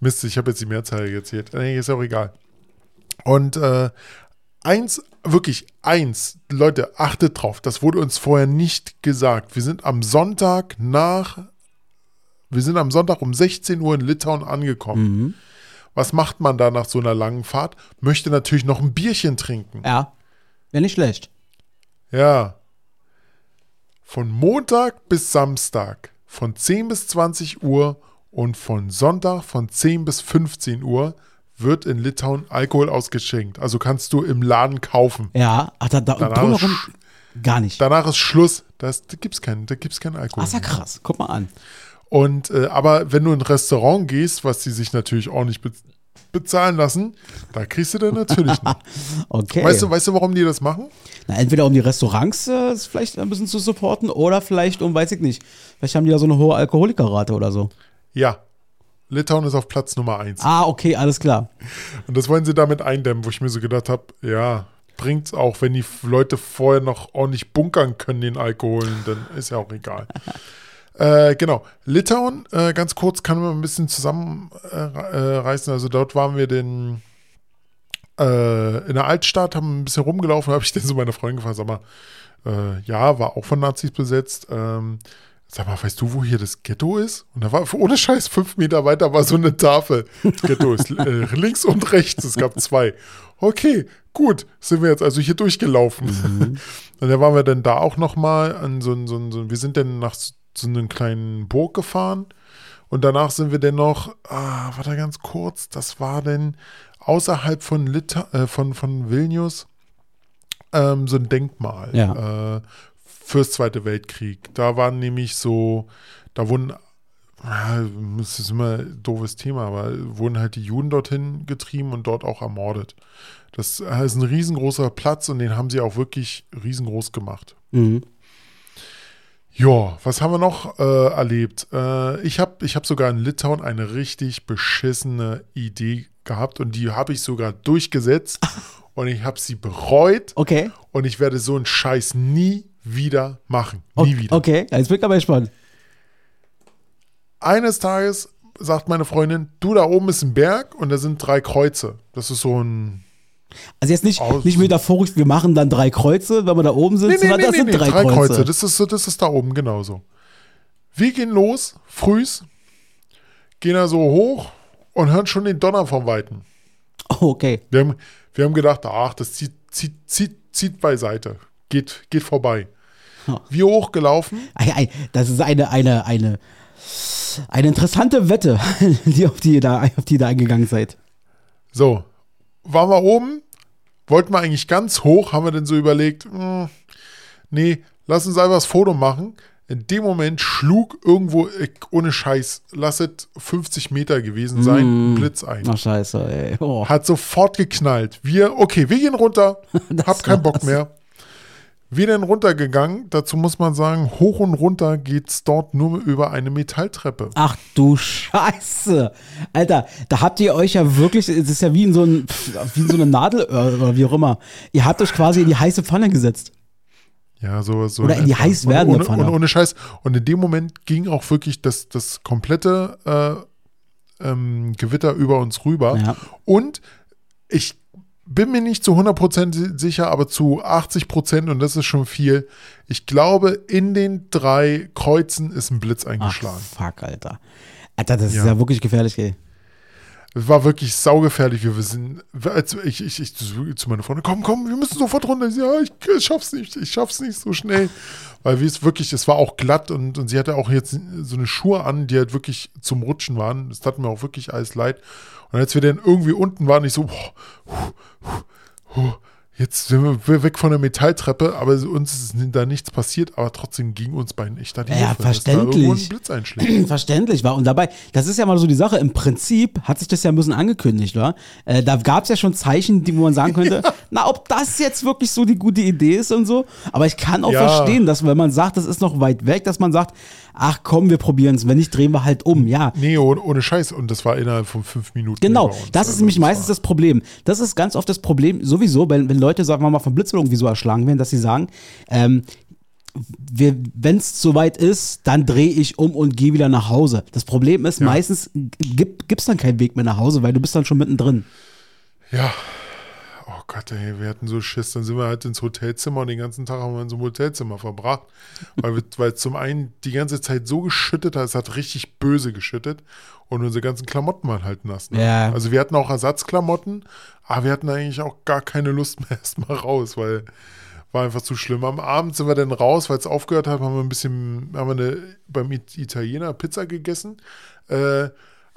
Mist, ich habe jetzt die Mehrzahl gezählt. Nee, ist auch egal. Und äh, eins, wirklich eins, Leute, achtet drauf, das wurde uns vorher nicht gesagt. Wir sind am Sonntag nach wir sind am Sonntag um 16 Uhr in Litauen angekommen. Mhm. Was macht man da nach so einer langen Fahrt? Möchte natürlich noch ein Bierchen trinken. Ja. Wäre nicht schlecht. Ja. Von Montag bis Samstag von 10 bis 20 Uhr und von Sonntag von 10 bis 15 Uhr wird in Litauen Alkohol ausgeschenkt. Also kannst du im Laden kaufen. Ja. Ach, da, da, drumherum, sch- Gar nicht. Danach ist Schluss. Das, da gibt es keinen, da gibt's keinen Alkohol. Ach, ist ja krass. Guck mal an. Und äh, aber wenn du in ein Restaurant gehst, was die sich natürlich auch nicht be bezahlen lassen, da kriegst du dann natürlich. <laughs> Okay. Weißt du, weißt du, warum die das machen? Na, entweder um die Restaurants äh, vielleicht ein bisschen zu supporten oder vielleicht um, weiß ich nicht, vielleicht haben die ja so eine hohe Alkoholikerrate oder so. Ja. Litauen ist auf Platz Nummer eins. Ah, okay, alles klar. Und das wollen sie damit eindämmen, wo ich mir so gedacht habe, ja, bringt's auch, wenn die Leute vorher noch ordentlich bunkern können, den Alkohol, dann ist ja auch egal. <laughs> äh, genau. Litauen, äh, ganz kurz, kann man ein bisschen zusammenreißen. also dort waren wir den äh, in der Altstadt, haben ein bisschen rumgelaufen, <laughs> habe ich dann so meine Freundin gefragt, sag mal, äh, ja, war auch von Nazis besetzt. Ähm, sag mal, weißt du, wo hier das Ghetto ist? Und da war <laughs> ohne Scheiß fünf Meter weiter war so eine Tafel. Ghetto ist äh, <laughs> links und rechts. Es gab zwei. Okay, gut, sind wir jetzt also hier durchgelaufen. Mhm. <laughs> Und da waren wir dann da auch noch mal an so, ein- so, ein- so wir sind dann nach so so einem kleinen Burg gefahren und danach sind wir dann noch, ah, warte ganz kurz, das war denn außerhalb von Lita, äh, von, von Vilnius ähm, so ein Denkmal Ja. äh, fürs Zweite Weltkrieg. Da waren nämlich so, da wurden, ah, das ist immer ein doofes Thema, aber wurden halt die Juden dorthin getrieben und dort auch ermordet. Das ist ein riesengroßer Platz und den haben sie auch wirklich riesengroß gemacht. Mhm. Ja, was haben wir noch äh, erlebt? Äh, ich habe ich hab sogar in Litauen eine richtig beschissene Idee gehabt und die habe ich sogar durchgesetzt <laughs> und ich habe sie bereut Okay. und ich werde so einen Scheiß nie wieder machen. Nie okay. wieder. Okay, jetzt bin ich aber gespannt. Eines Tages sagt meine Freundin, du, da oben ist ein Berg und da sind drei Kreuze. Das ist so ein... Also jetzt nicht, Aus- nicht metaphorisch, wir machen dann drei Kreuze, wenn wir da oben sind, Nee, sondern nee, das nee, sind nee, drei, Kreuze. Das ist, das ist da oben genauso. Wir gehen los, frühs, gehen da so hoch und hören schon den Donner vom Weiten. Oh, <laughs> okay. Wir haben, wir haben gedacht, ach, das zieht, zieht, zieht, zieht beiseite. Geht, geht vorbei. <laughs> Hochgelaufen. Ei, ei, das ist eine, eine, eine, eine interessante Wette, <laughs> die auf die ihr da, auf die da eingegangen seid. So, waren wir oben, wollten wir eigentlich ganz hoch, haben wir dann so überlegt, hm, nee, lass uns einfach das Foto machen. In dem Moment schlug irgendwo, ohne Scheiß, lass es 50 Meter gewesen sein, ein Blitz ein. Ach, scheiße, ey. Oh. Hat sofort geknallt. Wir, okay, wir gehen runter. <laughs> Hab keinen Bock mehr. Wir denn runtergegangen. Dazu muss man sagen, hoch und runter geht's dort nur über eine Metalltreppe. Ach du Scheiße. Alter, da habt ihr euch ja wirklich, es ist ja wie in so, ein, wie in so eine Nadel oder wie auch immer. Ihr habt euch quasi in die heiße Pfanne gesetzt. Ja, sowas so. Oder in die etwa. heiß werdende ohne, Pfanne. Und ohne Scheiß. Und in dem Moment ging auch wirklich das, das komplette äh, ähm, Gewitter über uns rüber. Ja. Und ich bin mir nicht zu 100% sicher, aber zu 80% und das ist schon viel. Ich glaube, in den drei Kreuzen ist ein Blitz Ach, eingeschlagen. fuck, Alter. Alter, das Ja. ist ja wirklich gefährlich, ey. Es war wirklich saugefährlich. Wir sind, als ich, ich, ich zu zu meiner Freundin, komm, komm, wir müssen sofort runter. Sie, ja, ich, ich schaff's nicht, ich schaff's nicht so schnell. Weil wir es wirklich, es war auch glatt und, und sie hatte auch jetzt so eine Schuhe an, die halt wirklich zum Rutschen waren. Das tat mir auch wirklich alles leid. Und als wir dann irgendwie unten waren, ich so, boah, huh, huh, jetzt sind wir weg von der Metalltreppe, aber uns ist da nichts passiert, aber trotzdem ging uns beiden echt da die Ja, Hilfe, dass da verständlich. <clears throat> Verständlich war. Und dabei, das ist ja mal so die Sache, im Prinzip hat sich das ja ein bisschen angekündigt, oder? Äh, da gab es ja schon Zeichen, die, wo man sagen könnte, <laughs> na, ob das jetzt wirklich so die gute Idee ist und so. Aber ich kann auch Ja. verstehen, dass wenn man sagt, das ist noch weit weg, dass man sagt, ach komm, wir probieren es, wenn nicht, drehen wir halt um. Ja, Nee, ohne, ohne Scheiß. Und das war innerhalb von fünf Minuten. Genau, das ist Also nämlich meistens das Problem. Das ist ganz oft das Problem, sowieso, wenn, wenn Leute, sagen wir mal, von Blitzball irgendwie so erschlagen werden, dass sie sagen, ähm, wenn es soweit ist, dann drehe ich um und gehe wieder nach Hause. Das Problem ist, Ja. meistens gibt es dann keinen Weg mehr nach Hause, weil du bist dann schon mittendrin. Ja. Oh Gott, ey, wir hatten so Schiss. Dann sind wir halt ins Hotelzimmer und den ganzen Tag haben wir in so einem Hotelzimmer verbracht. <laughs> weil, wir, weil zum einen die ganze Zeit so geschüttet hat, es hat richtig böse geschüttet und unsere ganzen Klamotten waren halt nass. Ne? Ja. Also wir hatten auch Ersatzklamotten, aber wir hatten eigentlich auch gar keine Lust mehr <laughs> erstmal raus, weil war einfach zu schlimm. Am Abend sind wir dann raus, weil es aufgehört hat, haben wir ein bisschen, haben wir eine, beim It- Italiener Pizza gegessen. Äh,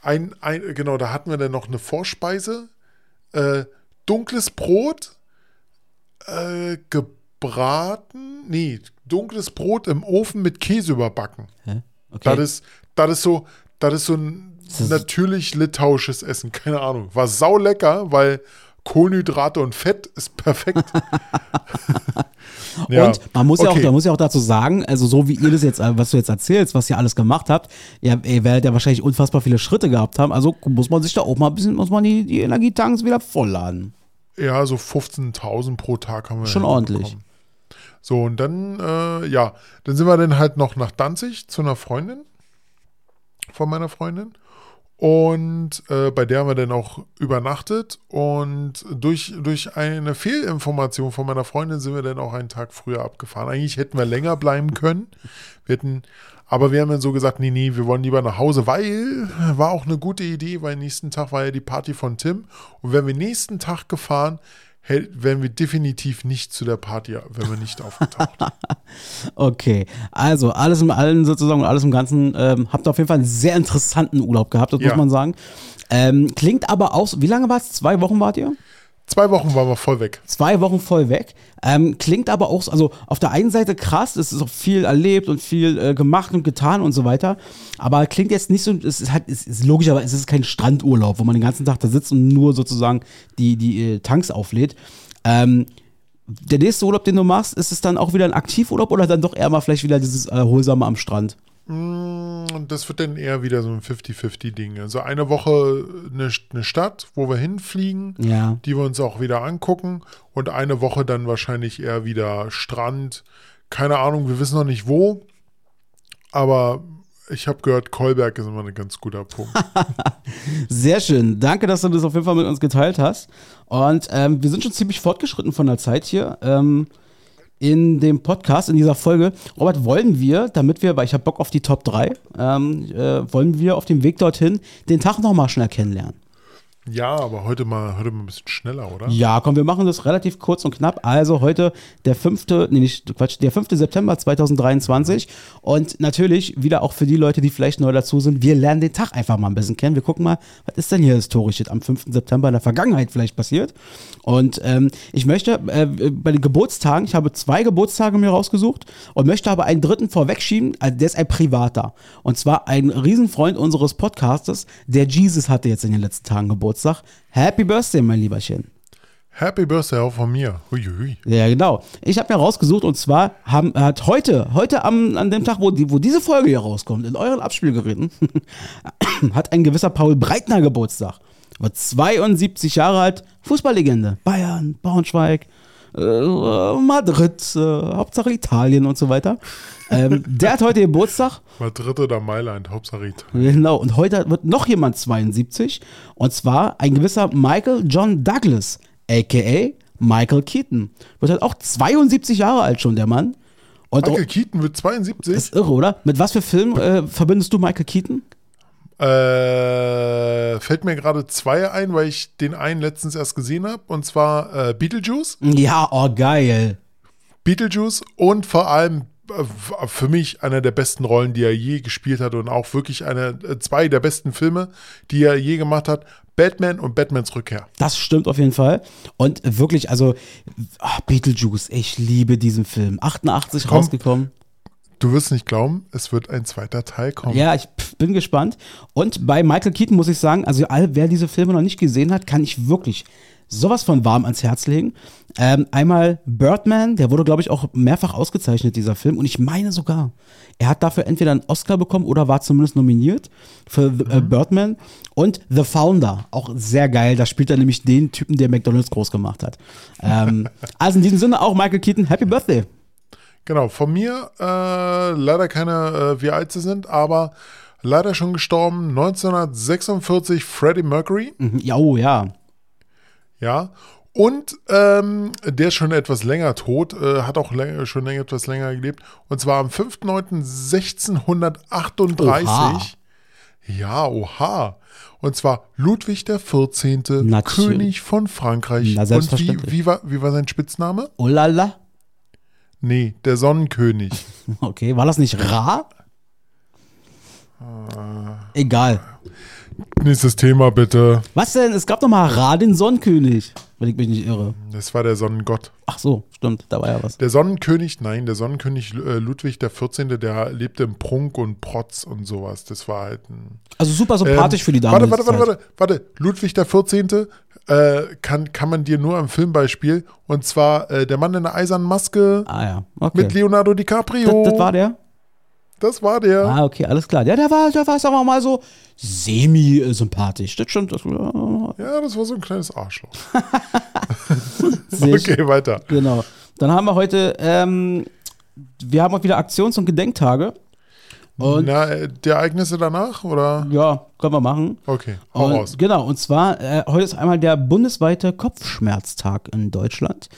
ein, ein, genau, da hatten wir dann noch eine Vorspeise. Äh, dunkles Brot, äh, Braten, nee, dunkles Brot im Ofen mit Käse überbacken. Hä? Okay. Das ist, das ist so, das ist so ein ist- natürlich litauisches Essen, keine Ahnung. War saulecker, weil Kohlenhydrate und Fett ist perfekt. <laughs> <laughs> Und man muss ja auch, okay. man muss ja auch dazu sagen, also so wie ihr das jetzt, äh, was du jetzt erzählst, was ihr alles gemacht habt, ja, ihr werdet ja wahrscheinlich unfassbar viele Schritte gehabt haben. Also muss man sich da auch mal ein bisschen, muss man die, die Energietanks wieder vollladen. Ja, so 15.000 pro Tag haben wir. Schon ordentlich. So, und dann, äh, ja, dann sind wir dann halt noch nach Danzig zu einer Freundin von meiner Freundin. Und äh, bei der haben wir dann auch übernachtet. Und durch, durch eine Fehlinformation von meiner Freundin sind wir dann auch einen Tag früher abgefahren. Eigentlich hätten wir länger bleiben können. Wir hätten, aber wir haben dann so gesagt, nee, nee, wir wollen lieber nach Hause, weil war auch eine gute Idee, weil nächsten Tag war ja die Party von Tim. Und wären wir nächsten Tag gefahren, wären wir definitiv nicht zu der Party, wenn wir nicht aufgetaucht. <laughs> Okay, also alles im Allen sozusagen und alles im Ganzen, ähm, habt ihr auf jeden Fall einen sehr interessanten Urlaub gehabt, das Ja. muss man sagen. Ähm, klingt aber auch, so- wie lange war es? Zwei Wochen wart ihr? Zwei Wochen waren wir voll weg. Zwei Wochen voll weg. Ähm, klingt aber auch, so- also auf der einen Seite krass, es ist auch viel erlebt und viel äh, gemacht und getan und so weiter. Aber klingt jetzt nicht so, es ist halt, es ist logisch, aber es ist kein Strandurlaub, wo man den ganzen Tag da sitzt und nur sozusagen die, die äh, Tanks auflädt. Ähm, der nächste Urlaub, den du machst, ist es dann auch wieder ein Aktivurlaub oder dann doch eher mal vielleicht wieder dieses Erholsame am Strand? Und das wird dann eher wieder so ein 50-50-Ding. Also eine Woche eine, eine Stadt, wo wir hinfliegen, Ja. die wir uns auch wieder angucken. Und eine Woche dann wahrscheinlich eher wieder Strand. Keine Ahnung, wir wissen noch nicht wo. Aber ich habe gehört, Kolberg ist immer ein ganz guter Punkt. <laughs> Sehr schön. Danke, dass du das auf jeden Fall mit uns geteilt hast. Und ähm, wir sind schon ziemlich fortgeschritten von der Zeit hier. Ähm, in dem Podcast, in dieser Folge, Robert, wollen wir, damit wir, weil ich habe Bock auf die Top 3, ähm, äh, wollen wir auf dem Weg dorthin den Tag nochmal schnell kennenlernen. Ja, aber heute mal, heute mal ein bisschen schneller, oder? Ja, komm, wir machen das relativ kurz und knapp. Also heute der 5., nee, nicht Quatsch, der 5. September 2023 und natürlich wieder auch für die Leute, die vielleicht neu dazu sind, wir lernen den Tag einfach mal ein bisschen kennen. Wir gucken mal, was ist denn hier historisch am 5. September in der Vergangenheit vielleicht passiert. Und ähm, ich möchte äh, bei den Geburtstagen, ich habe zwei Geburtstage mir rausgesucht und möchte aber einen dritten vorwegschieben, also der ist ein privater. Und zwar ein Riesenfreund unseres Podcastes, der Jesus hatte jetzt in den letzten Tagen Geburtstag. Happy Birthday, mein Lieberchen. Happy Birthday auch von mir. Huiui. Ja, genau. Ich habe mir rausgesucht und zwar haben, hat heute, heute am, an dem Tag, wo, die, wo diese Folge hier rauskommt, in euren Abspielgeräten, <coughs> hat ein gewisser Paul Breitner Geburtstag. Wird 72 Jahre alt, Fußballlegende. Bayern, Braunschweig, äh, Madrid, äh, Hauptsache Italien und so weiter. Ähm, der hat heute Geburtstag. Madrid oder Mailand, Hauptsache Italien. Genau, und heute wird noch jemand 72. Und zwar ein gewisser Michael John Douglas, a.k.a. Michael Keaton. Wird halt auch 72 Jahre alt schon, der Mann. Und Michael Keaton wird 72. das ist irre, oder? Mit was für Film äh, verbindest du Michael Keaton? Äh, fällt mir gerade zwei ein, weil ich den einen letztens erst gesehen habe. Und zwar äh, Beetlejuice. Ja, oh, geil. Beetlejuice und vor allem äh, für mich einer der besten Rollen, die er je gespielt hat und auch wirklich eine, äh, zwei der besten Filme, die er je gemacht hat. Batman und Batmans Rückkehr. Das stimmt auf jeden Fall. Und wirklich, also, ah, Beetlejuice, ich liebe diesen Film. 88 Komm. rausgekommen. Du wirst nicht glauben, es wird ein zweiter Teil kommen. Ja, ich bin gespannt. Und bei Michael Keaton muss ich sagen, also all, wer diese Filme noch nicht gesehen hat, kann ich wirklich sowas von warm ans Herz legen. Ähm, einmal Birdman, der wurde, glaube ich, auch mehrfach ausgezeichnet, dieser Film. Und ich meine sogar, er hat dafür entweder einen Oscar bekommen oder war zumindest nominiert für The, äh, Birdman. Und The Founder, auch sehr geil. Da spielt er nämlich den Typen, der McDonalds groß gemacht hat. Ähm, <laughs> also in diesem Sinne auch Michael Keaton, Happy Birthday. Genau, von mir äh, leider keine, äh, wie alt sie sind, aber leider schon gestorben. 1946 Freddie Mercury. Mhm, Ja, oh ja. Ja. Und ähm, der ist schon etwas länger tot, äh, hat auch länger, schon länger, etwas länger gelebt. Und zwar am 5.9.1638. Oha. Ja, oha. Und zwar Ludwig der 14., Natürlich. König von Frankreich. Na, Und wie, wie, war, wie war sein Spitzname? Oh la la. Nee, der Sonnenkönig. <laughs> Okay, war das nicht Ra? Egal. Nächstes Thema bitte. Was denn? Es gab doch mal Ra, den Sonnenkönig. wenn ich mich nicht irre. Das war der Sonnengott. Ach so, stimmt, da war ja was. Der Sonnenkönig, nein, der Sonnenkönig äh, Ludwig XIV., der lebte im Prunk und Protz und sowas. Das war halt ein. Also super sympathisch Ähm, für die Dame. Warte, warte, warte, warte, warte. Ludwig XIV. Äh, kann, kann man dir nur am Filmbeispiel. Und zwar äh, der Mann in der eisernen Maske Ah ja, okay. mit Leonardo das, DiCaprio. das war der? Das war der. Ah, okay, alles klar. Ja, der war, der war, sagen wir mal so, semi-sympathisch. Das stimmt. Das, ja, Ja, das war so ein kleines Arschloch. <laughs> <laughs> Okay, weiter. Genau. Dann haben wir heute, ähm, wir haben auch wieder Aktions- und Gedenktage. Und Na, äh, die Ereignisse danach, oder? ja, können wir machen. Okay, hau Und, raus. Genau, und zwar, äh, heute ist einmal der bundesweite Kopfschmerztag in Deutschland.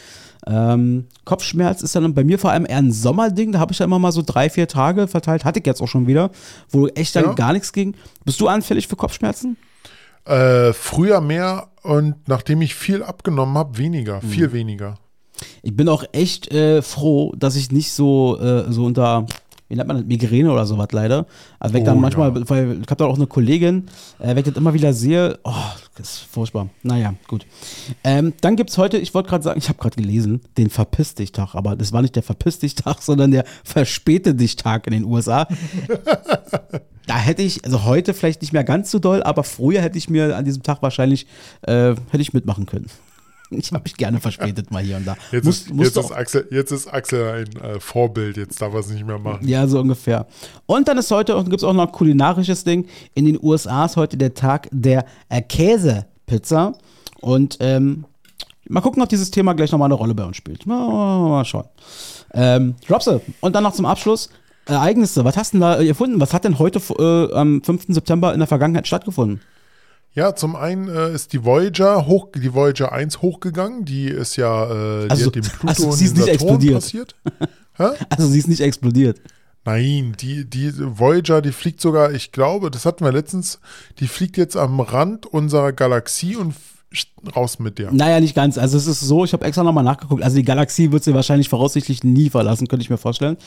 Ähm, Kopfschmerz ist dann bei mir vor allem eher ein Sommerding. Da habe ich dann immer mal so drei, vier Tage verteilt. Hatte ich jetzt auch schon wieder, wo echt dann Ja. gar nichts ging. Bist du anfällig für Kopfschmerzen? Äh, früher mehr und nachdem ich viel abgenommen habe, weniger, Mhm. viel weniger. Ich bin auch echt äh, froh, dass ich nicht so, äh, so unter, wie nennt man das, Migräne oder sowas leider. Also wenn ich dann Oh, manchmal, ja. weil ich habe da auch eine Kollegin, äh, wenn ich das immer wieder sehe, oh, das ist furchtbar. Naja, gut. Ähm, dann gibt es heute, ich wollte gerade sagen, ich habe gerade gelesen, den Verpiss dich Tag, aber das war nicht der Verpiss dich Tag, <laughs> sondern der Verspäte dich Tag in den USA. <laughs> da hätte ich, also heute vielleicht nicht mehr ganz so doll, aber früher hätte ich mir an diesem Tag wahrscheinlich, äh, hätte ich mitmachen können. Ich habe mich gerne verspätet mal hier und da. Jetzt, Muss- ist, jetzt, ist, Axel, jetzt ist Axel ein äh, Vorbild, jetzt darf er es nicht mehr machen. Ja, so ungefähr. Und dann ist heute, und gibt es auch noch ein kulinarisches Ding, in den USA ist heute der Tag der äh, Käsepizza. Und ähm, mal gucken, ob dieses Thema gleich nochmal eine Rolle bei uns spielt. Mal, mal, mal schauen. Ähm, Robse, und dann noch zum Abschluss. Ereignisse, was hast du denn da äh, erfunden? Was hat denn heute äh, am 5. September in der Vergangenheit stattgefunden? Ja, zum einen äh, ist die Voyager hoch, die Voyager 1 hochgegangen, die ist ja, äh, die Also- hat dem Pluto also und nicht Saturn passiert. <laughs> Also sie ist nicht explodiert. Nein, die, die Voyager, die fliegt sogar, ich glaube, das hatten wir letztens, die fliegt jetzt am Rand unserer Galaxie und raus mit der. Naja, nicht ganz. Also es ist so, ich habe extra nochmal nachgeguckt. Also die Galaxie wird sie wahrscheinlich voraussichtlich nie verlassen, könnte ich mir vorstellen.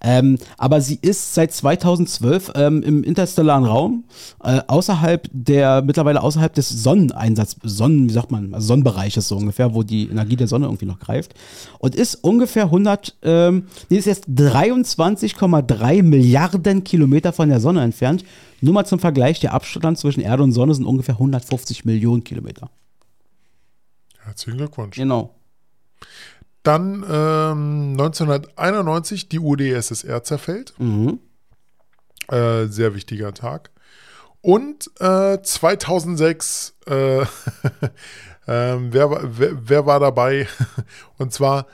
Ähm, aber sie ist seit 2012 ähm, im interstellaren Raum, äh, außerhalb der, mittlerweile außerhalb des Sonneneinsatz, Sonnen, wie sagt man, also Sonnenbereiches so ungefähr, wo die Energie der Sonne irgendwie noch greift. Und ist ungefähr 100, ähm, nee, ist jetzt 23,3 Milliarden Kilometer von der Sonne entfernt. Nur mal zum Vergleich, der Abstand zwischen Erde und Sonne sind ungefähr 150 Millionen Kilometer. Herzlichen Glückwunsch. Genau. Dann ähm, 1991 die UdSSR zerfällt. Mhm. Äh, sehr wichtiger Tag. Und äh, 2006, äh, <laughs> ähm, wer, war- wer, wer war dabei? <laughs> Und zwar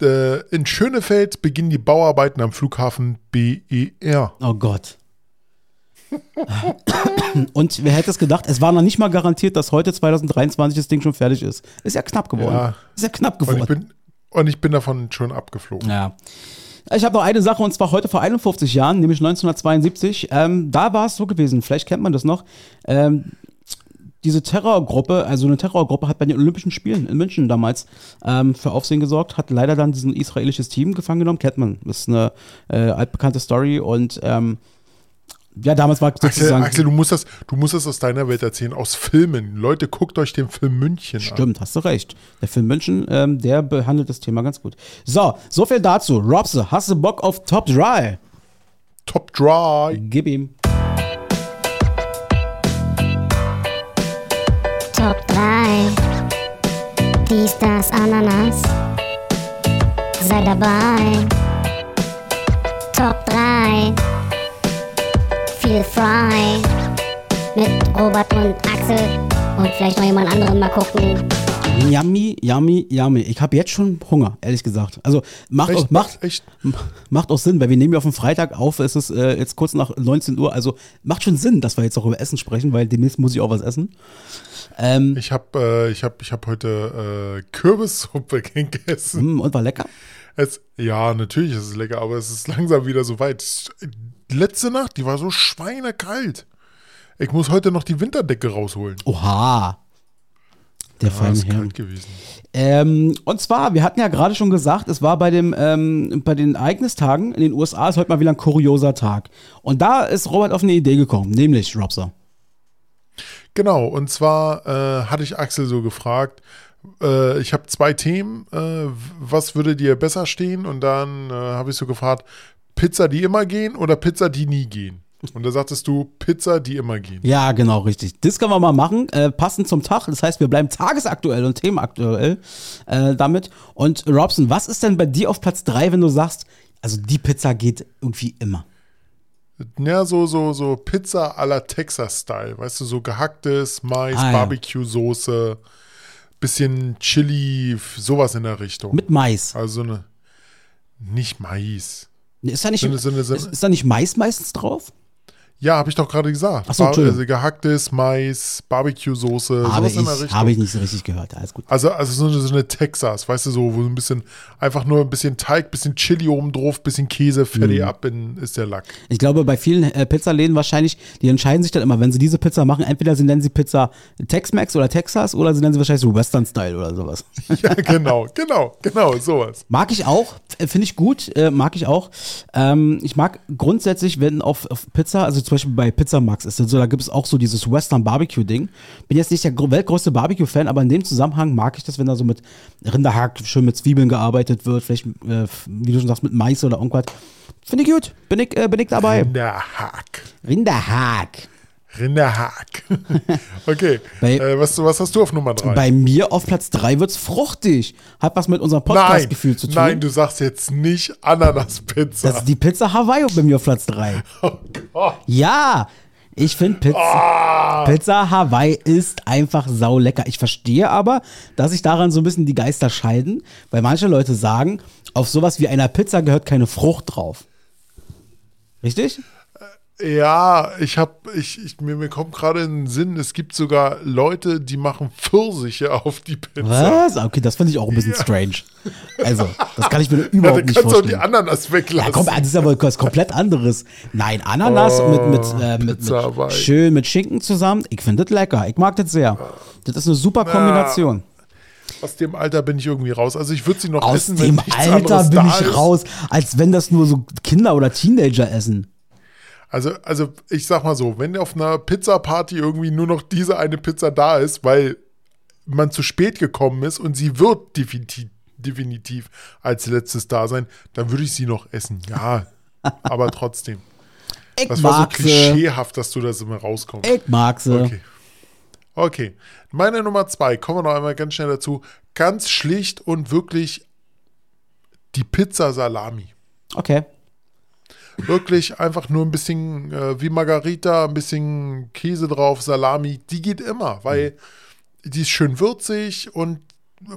äh, in Schönefeld beginnen die Bauarbeiten am Flughafen BER. Oh Gott. Und wer hätte es gedacht, es war noch nicht mal garantiert, dass heute 2023 das Ding schon fertig ist. Ist ja knapp geworden. Ja. Ist ja knapp Und ich, geworden. bin, und ich bin davon schon abgeflogen. Ja. Ich habe noch eine Sache und zwar heute vor 51 Jahren, nämlich 1972. Ähm, da war es so gewesen, vielleicht kennt man das noch. Ähm, diese Terrorgruppe, also eine Terrorgruppe hat bei den Olympischen Spielen in München damals ähm, für Aufsehen gesorgt, hat leider dann diesen israelisches Team gefangen genommen. Kennt man, das ist eine äh, altbekannte Story und ähm, ja, damals war Axel, sozusagen. Axel du, musst das, du musst das aus deiner Welt erzählen, aus Filmen. Leute, guckt euch den Film München an. Stimmt, hast du recht. Der Film München, ähm, der behandelt das Thema ganz gut. So, so viel dazu. Robse, hast du Bock auf Top Dry? Top Dry. Gib ihm. Top 3. Dies, das, Ananas. Sei dabei. Top 3. Feel Fry. Mit Robert und Axel. Und vielleicht noch jemand anderen mal gucken. Yummy, yummy, yummy. Ich habe jetzt schon Hunger, ehrlich gesagt. Also macht, auch, Echt, macht, echt. macht auch Sinn, weil wir nehmen ja auf dem Freitag auf, es ist äh, jetzt kurz nach 19 Uhr, also macht schon Sinn, dass wir jetzt auch über Essen sprechen, weil demnächst muss ich auch was essen. Ähm, Ich habe äh, ich hab, ich hab heute äh, Kürbissuppe <laughs> gegessen. mm, und war lecker? Es, ja, natürlich ist es lecker, aber es ist langsam wieder so weit. Letzte Nacht, die war so schweinekalt. Ich muss heute noch die Winterdecke rausholen. Oha. Der Ja, feine ist Herr. kalt gewesen. Ähm, und zwar, wir hatten ja gerade schon gesagt, es war bei, dem, ähm, bei den Ereignistagen in den USA ist heute mal wieder ein kurioser Tag. Und da ist Robert auf eine Idee gekommen, nämlich Robser. Genau, und zwar äh, hatte ich Axel so gefragt, äh, ich habe zwei Themen. Äh, was würde dir besser stehen? Und dann äh, habe ich so gefragt, Pizza, die immer gehen oder Pizza, die nie gehen? Und da sagtest du, Pizza, die immer gehen. Ja, genau, richtig. Das können wir mal machen, äh, passend zum Tag. Das heißt, wir bleiben tagesaktuell und themenaktuell äh, damit. Und Robson, was ist denn bei dir auf Platz 3, wenn du sagst, also die Pizza geht irgendwie immer? Ja, so, so, so Pizza à la Texas-Style. Weißt du, so gehacktes Mais, Ah. Barbecue-Soße, bisschen Chili, sowas in der Richtung. Mit Mais. also so eine, nicht Mais. Ist da nicht, So eine- so eine- so eine- ist, ist da nicht Mais meistens drauf? Ja, habe ich doch gerade gesagt. Ach so, also gehacktes Mais, Barbecue-Soße, Habe sowas in der ich, Richtung. habe ich nicht so richtig gehört. Alles gut. Also, also so, eine, so eine Texas, weißt du, so, wo so ein bisschen, einfach nur ein bisschen Teig, bisschen Chili oben drauf, bisschen Käse, fertig Mhm. ab in, ist der Lack. Ich glaube, bei vielen äh, Pizzaläden wahrscheinlich, die entscheiden sich dann immer, wenn sie diese Pizza machen, entweder sie nennen sie Pizza Tex-Mex oder Texas oder sie nennen sie wahrscheinlich so Western-Style oder sowas. <laughs> Ja, genau, genau, genau, sowas. Mag ich auch, finde ich gut, äh, mag ich auch. Ähm, ich mag grundsätzlich, wenn auf, auf Pizza, also zum Beispiel bei Pizza Max ist es so, da gibt es auch so dieses Western Barbecue Ding. Bin jetzt nicht der weltgrößte Barbecue-Fan, aber in dem Zusammenhang mag ich das, wenn da so mit Rinderhack, schön mit Zwiebeln gearbeitet wird, vielleicht, äh, wie du schon sagst, mit Mais oder irgendwas. Finde ich gut, bin ich, äh, bin ich dabei. Rinderhack. Rinderhack. Rinderhack. <laughs> okay, Bei- äh, was, was hast du auf Nummer drei? Bei mir auf Platz 3 wird's fruchtig. Hat was mit unserem Podcast-Gefühl zu tun. nein, du sagst jetzt nicht Ananaspizza. Das ist die Pizza Hawaii bei mir auf Platz 3. <laughs> oh Gott. Ja, ich finde Pizza, Ah, Pizza Hawaii ist einfach saulecker. Ich verstehe aber, dass sich daran so ein bisschen die Geister scheiden, weil manche Leute sagen, auf sowas wie einer Pizza gehört keine Frucht drauf. Richtig? Ja, ich hab, ich, ich, mir, mir kommt gerade in den Sinn, es gibt sogar Leute, die machen Pfirsiche <laughs> auf die Pizza. Was? Okay, das finde ich auch ein bisschen strange. <laughs> Also, das kann ich mir Ja, überhaupt dann nicht kannst du auch die vorstellen. Ananas weglassen. Ja, komm, das ist aber was komplett anderes. Nein, Ananas Oh, mit, mit, äh, mit, mit schön mit Schinken zusammen. Ich finde das lecker. Ich mag das sehr. Das ist eine super Kombination. Aus dem Alter bin ich irgendwie raus. Also ich würde sie noch Aus essen, wenn dem nichts Alter bin ich raus, als wenn das nur so Kinder oder Teenager essen. Also, also ich sag mal so, wenn auf einer Pizza-Party irgendwie nur noch diese eine Pizza da ist, weil man zu spät gekommen ist und sie wird definitiv, definitiv als letztes da sein, dann würde ich sie noch essen. Ja, <laughs> aber trotzdem. Ich Das war so klischeehaft, dass du das immer rauskommst. Ich mag sie. Okay. Okay. Meine Nummer zwei, kommen wir noch einmal ganz schnell dazu. Ganz schlicht und wirklich die Pizza Salami. Okay. Wirklich einfach nur ein bisschen äh, wie Margarita, ein bisschen Käse drauf, Salami. Die geht immer, weil die ist schön würzig und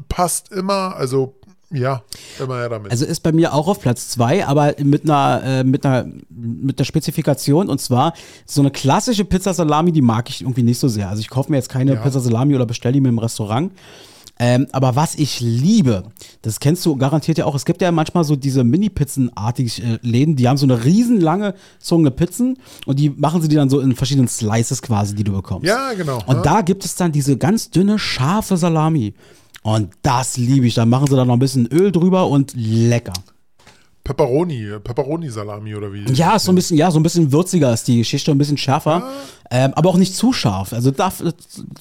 passt immer. Also, ja, immer her damit. Also ist bei mir auch auf Platz zwei, aber mit einer, äh, mit einer, mit einer Spezifikation und zwar so eine klassische Pizza Salami, die mag ich irgendwie nicht so sehr. Also ich kaufe mir jetzt keine Ja. Pizza Salami oder bestelle die mir im Restaurant. Ähm, aber was ich liebe, das kennst du garantiert ja auch, es gibt ja manchmal so diese Mini-Pizzen-artig äh, Läden, die haben so eine riesenlange zogene Pizzen und die machen sie dir dann so in verschiedenen Slices quasi, die du bekommst. ja, genau. Und ne? da gibt es dann diese ganz dünne, scharfe Salami. Und das liebe ich. Da machen sie dann noch ein bisschen Öl drüber und lecker. Pepperoni, Pepperoni-Salami oder wie? Ja, so ein bisschen, ja, so ein bisschen würziger ist die Geschichte, ein bisschen schärfer. Ähm, aber auch nicht zu scharf. Also darf,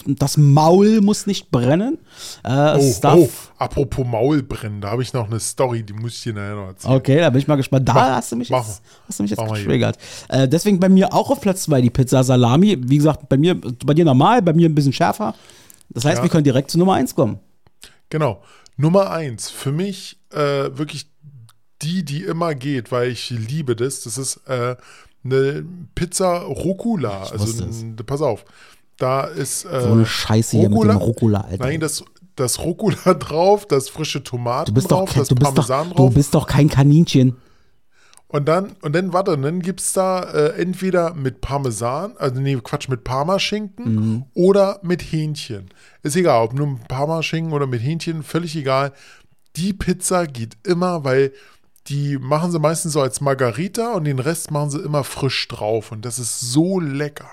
das Maul muss nicht brennen. Äh, Oh, darf, oh, apropos Maulbrennen, da habe ich noch eine Story, die muss ich dir nachher noch erzählen. Okay, da bin ich mal gespannt. Da Mach- hast du mich mach- jetzt, hast du mich jetzt getriggert. Äh, deswegen bei mir auch auf Platz zwei die Pizza Salami. Wie gesagt, bei mir, bei dir normal, bei mir ein bisschen schärfer. Das heißt, Ja. wir können direkt zu Nummer eins kommen. Genau. Nummer eins, für mich äh, wirklich die, die immer geht, weil ich liebe das. Das ist äh, eine Pizza Rucola. Also, pass auf. Da ist. Äh, So eine Scheiße hier mit dem Rucola, Alter. Nein, das, das Rucola <laughs> drauf, das frische Tomaten Du bist, doch, drauf, kein- das du, bist doch, Parmesan du drauf. bist doch kein Kaninchen. Und dann, und dann, warte, und dann gibt es da äh, entweder mit Parmesan, also nee, Quatsch, mit Parmaschinken Mhm. oder mit Hähnchen. Ist egal, ob nur mit Parmaschinken oder mit Hähnchen, völlig egal. Die Pizza geht immer, weil die machen sie meistens so als Margarita und den Rest machen sie immer frisch drauf. Und das ist so lecker.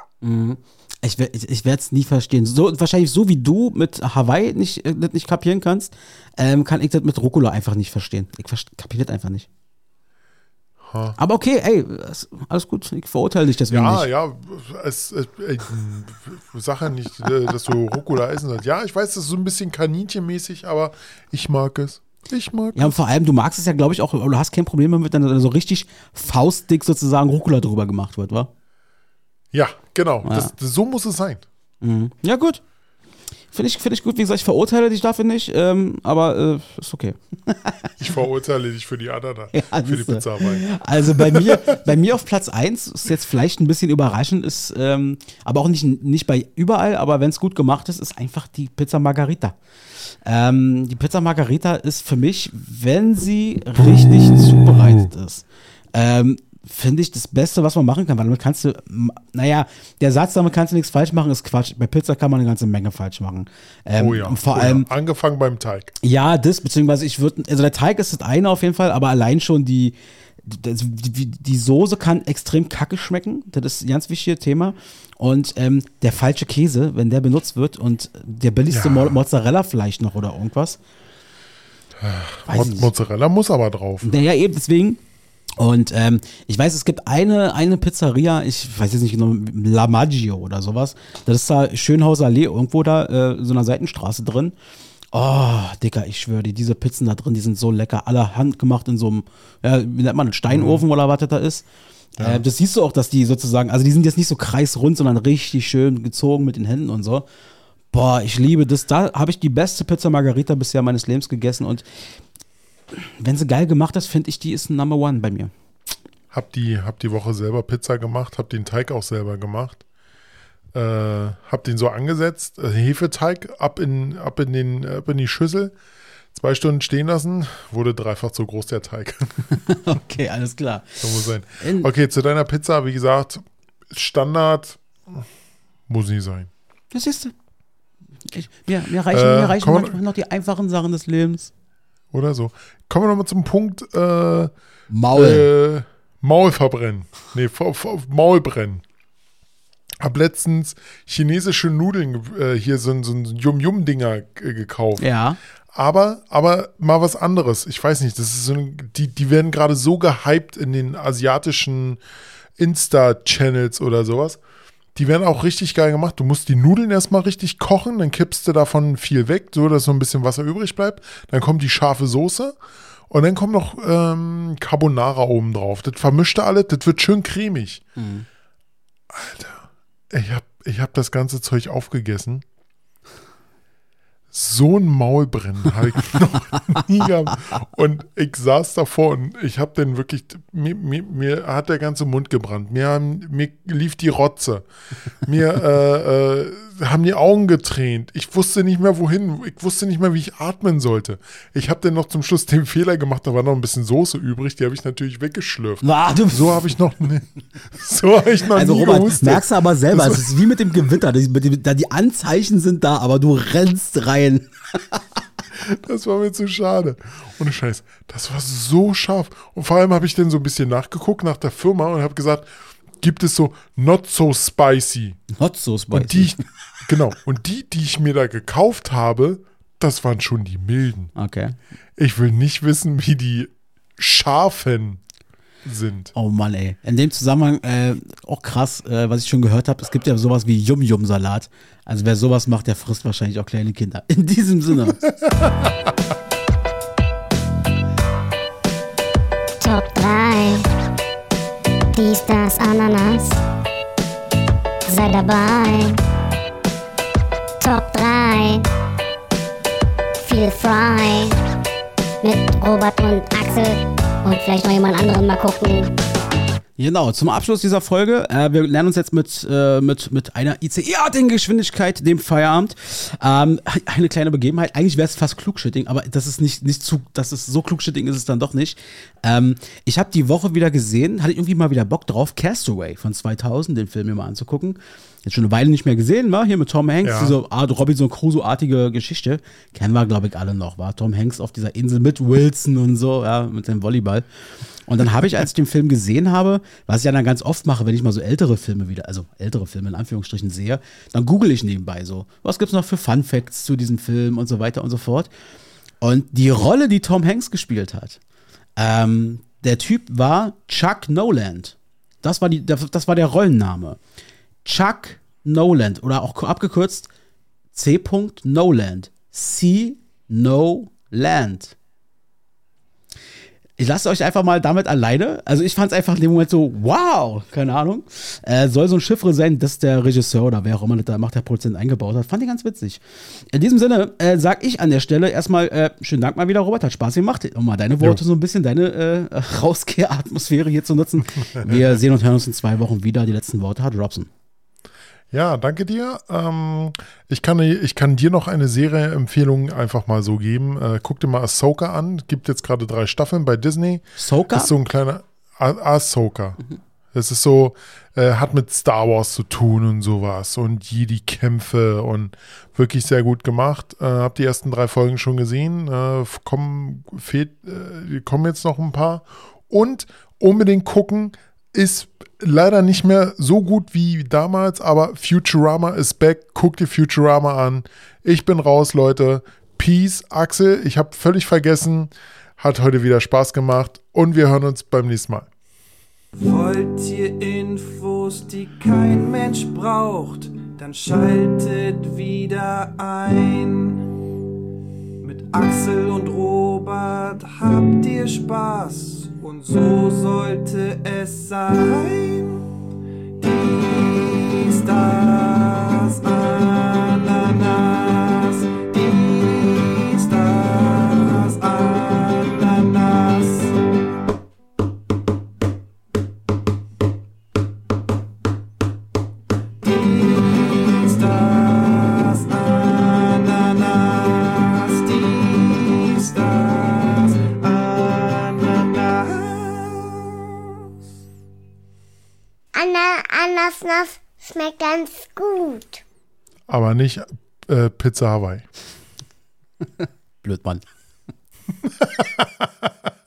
Ich, wer- ich, ich werde es nie verstehen. So, wahrscheinlich so wie du mit Hawaii nicht, äh, das nicht kapieren kannst, ähm, kann ich das mit Rucola einfach nicht verstehen. Ich kapiere das einfach nicht. Aber okay, ey, alles gut, ich verurteile dich deswegen Ja, nicht. ja, es, äh, äh, sag ja nicht, äh, dass du Rucola essen sollst. Ja, ich weiß, das ist so ein bisschen kaninchenmäßig, aber ich mag es. Ich mag Ja, und vor allem, du magst es ja, glaube ich, auch, du hast kein Problem damit, wenn da so richtig faustdick sozusagen Rucola drüber gemacht wird, wa? Ja, genau. Das, das, so muss es sein. Ja, gut. Finde ich, find ich gut, wie gesagt, ich verurteile dich dafür nicht, ähm, aber äh, ist okay. <laughs> Ich verurteile dich für die Ananas, <laughs> Ja, für die. Pizzaarbeit. Also bei mir, <laughs> bei mir auf Platz 1 ist jetzt vielleicht ein bisschen überraschend, ist, ähm, aber auch nicht, nicht bei überall, aber wenn es gut gemacht ist, ist einfach die Pizza Margarita. Ähm, die Pizza Margarita ist für mich, wenn sie richtig zubereitet ist, ähm, finde ich das Beste, was man machen kann, weil damit kannst du, naja, der Satz, damit kannst du nichts falsch machen, ist Quatsch. Bei Pizza kann man eine ganze Menge falsch machen. Ähm, Oh ja. Vor oh allem, ja. Angefangen beim Teig. ja, das, beziehungsweise ich würde, also der Teig ist das eine auf jeden Fall, aber allein schon die, das, die, die Soße kann extrem kacke schmecken. Das ist ein ganz wichtiges Thema. Und ähm, der falsche Käse, wenn der benutzt wird und der billigste Ja. Mo Mozzarella vielleicht noch oder irgendwas. Mo nicht. Mozzarella muss aber drauf. Naja, eben deswegen. Und ähm, ich weiß, es gibt eine, eine Pizzeria, ich weiß jetzt nicht genau, La Maggio oder sowas. Das ist da Schönhauser Allee, irgendwo da, äh, so einer Seitenstraße drin. Oh, Dicker, ich schwöre dir, diese Pizzen da drin, die sind so lecker. Alle handgemacht in so einem, ja, wie nennt man, einen Steinofen oder was das da ist. Äh, das siehst du auch, dass die sozusagen, also die sind jetzt nicht so kreisrund, sondern richtig schön gezogen mit den Händen und so. Boah, ich liebe das. Da habe ich die beste Pizza Margarita bisher meines Lebens gegessen und wenn sie geil gemacht ist, finde ich, die ist Number One bei mir. Hab die, hab die Woche selber Pizza gemacht, hab den Teig auch selber gemacht. Äh, hab den so angesetzt, äh, Hefeteig ab in, ab, in den, ab in die Schüssel, zwei Stunden stehen lassen, wurde dreifach so groß der Teig. <laughs> Okay, alles klar. so muss sein. In- Okay, zu deiner Pizza, wie gesagt, Standard muss nicht sein. Das siehst du. Ich, mir, mir reichen, Äh, mir reichen manchmal noch die einfachen Sachen des Lebens. Oder so. Kommen wir nochmal zum Punkt äh, Maul. Äh, Maul verbrennen. Nee, Maul brennen. Hab letztens chinesische Nudeln, äh, hier so, ein- so ein Yum-Yum-Dinger äh, gekauft. ja. Aber, aber mal was anderes. Ich weiß nicht, das ist so ein, die, die werden gerade so gehypt in den asiatischen Insta-Channels oder sowas. Die werden auch richtig geil gemacht. Du musst die Nudeln erstmal richtig kochen, dann kippst du davon viel weg, so dass so ein bisschen Wasser übrig bleibt. Dann kommt die scharfe Soße und dann kommt noch ähm, Carbonara oben drauf. Das vermischt alles, das wird schön cremig. Alter, ich hab, ich hab das ganze Zeug aufgegessen. So ein Maulbrennen habe ich <laughs> noch nie gehabt. Und ich saß davor und ich habe den wirklich, mir, mir, mir hat der ganze Mund gebrannt. Mir, mir lief die Rotze. Mir äh, äh, haben die Augen getränt. Ich wusste nicht mehr wohin. Ich wusste nicht mehr, wie ich atmen sollte. Ich habe dann noch zum Schluss den <laughs> Fehler gemacht, da war noch ein bisschen Soße übrig. Die habe ich natürlich weggeschlürft. Ah, So habe ich noch, nie- <laughs> so habe ich noch also nie Robert, gehustet. merkst du aber selber, es ist wie mit dem Gewitter. Die, Anzeichen sind da, aber du rennst rein. <laughs> Das war mir zu schade. Ohne Scheiß. Das war so scharf. Und vor allem habe ich dann so ein bisschen nachgeguckt nach der Firma und habe gesagt, gibt es so not so spicy. Not so spicy. Und die, ich, genau. Und die, die ich mir da gekauft habe, das waren schon die milden. Okay. Ich will nicht wissen, wie die scharfen sind. Oh Mann, ey. In dem Zusammenhang äh, auch krass, äh, was ich schon gehört habe, es gibt ja sowas wie Yum-Yum-Salat. Also wer sowas macht, der frisst wahrscheinlich auch kleine Kinder. In diesem Sinne. <laughs> Dies, das, Ananas. Sei dabei. Top 3. Feel frei. Mit Robert und Axel. Und vielleicht noch jemand anderen mal gucken. Genau, zum Abschluss dieser Folge, äh, wir lernen uns jetzt mit, äh, mit, mit einer ICE-artigen Geschwindigkeit, dem Feierabend, ähm, eine kleine Begebenheit. Eigentlich wäre es fast Klugschitting, aber das ist nicht, nicht zu, das ist so Klugschitting ist es dann doch nicht. Ähm, ich habe die Woche wieder gesehen, hatte irgendwie mal wieder Bock drauf, Castaway von 2000, den Film mir mal anzugucken. Jetzt schon eine Weile nicht mehr gesehen, war hier mit Tom Hanks, Ja. diese Art Robinson Crusoe-artige Geschichte. Kennen wir, glaube ich, alle noch, war Tom Hanks auf dieser Insel mit Wilson und so, ja, mit dem Volleyball. Und dann habe ich, als ich den Film gesehen habe, was ich ja dann ganz oft mache, wenn ich mal so ältere Filme wieder, also ältere Filme in Anführungsstrichen sehe, dann google ich nebenbei so, was gibt's noch für Fun Facts zu diesem Film und so weiter und so fort. Und die Rolle, die Tom Hanks gespielt hat, ähm, Der Typ war Chuck Noland. Das war, die, das war der Rollenname. Chuck Noland oder auch abgekürzt C. Noland. C. No Land. Ich lasse euch einfach mal damit alleine. Also ich fand es einfach in dem Moment so, wow, keine Ahnung. Äh, soll so ein Chiffre sein, dass der Regisseur oder wer auch immer das da macht, der Produzent eingebaut hat. Fand ich ganz witzig. In diesem Sinne äh, sag ich an der Stelle erstmal äh, schönen Dank mal wieder, Robert. Hat Spaß gemacht, um mal deine Worte jo. so ein bisschen, deine äh, <laughs> Rauskehr-Atmosphäre hier zu nutzen. <laughs> Wir sehen und hören uns in zwei Wochen wieder. Die letzten Worte hat Robson. Ja, danke dir. Ähm, ich, kann, ich kann dir noch eine Serie-Empfehlung einfach mal so geben. Äh, guck dir mal Ahsoka an. Gibt jetzt gerade drei Staffeln bei Disney. Ahsoka? Das ist so ein kleiner ah Ahsoka. Mhm. Es ist so, äh, hat mit Star Wars zu tun und sowas und Jedi-Kämpfe und wirklich sehr gut gemacht. Äh, hab die ersten drei Folgen schon gesehen. Äh, kommen, fehlt, äh, kommen jetzt noch ein paar. Und unbedingt gucken, ist leider nicht mehr so gut wie damals, aber Futurama ist back. Guck dir Futurama an. Ich bin raus, Leute. Peace, Axel. Ich habe völlig vergessen. Hat heute wieder Spaß gemacht und wir hören uns beim nächsten Mal. Wollt ihr Infos, die kein Mensch braucht, dann schaltet wieder ein. Mit Axel und Robert habt ihr Spaß und so sollte es sein. Dies, das, Ananas. Schmeckt ganz gut. Aber nicht äh, Pizza Hawaii. Blöd, Mann. <laughs>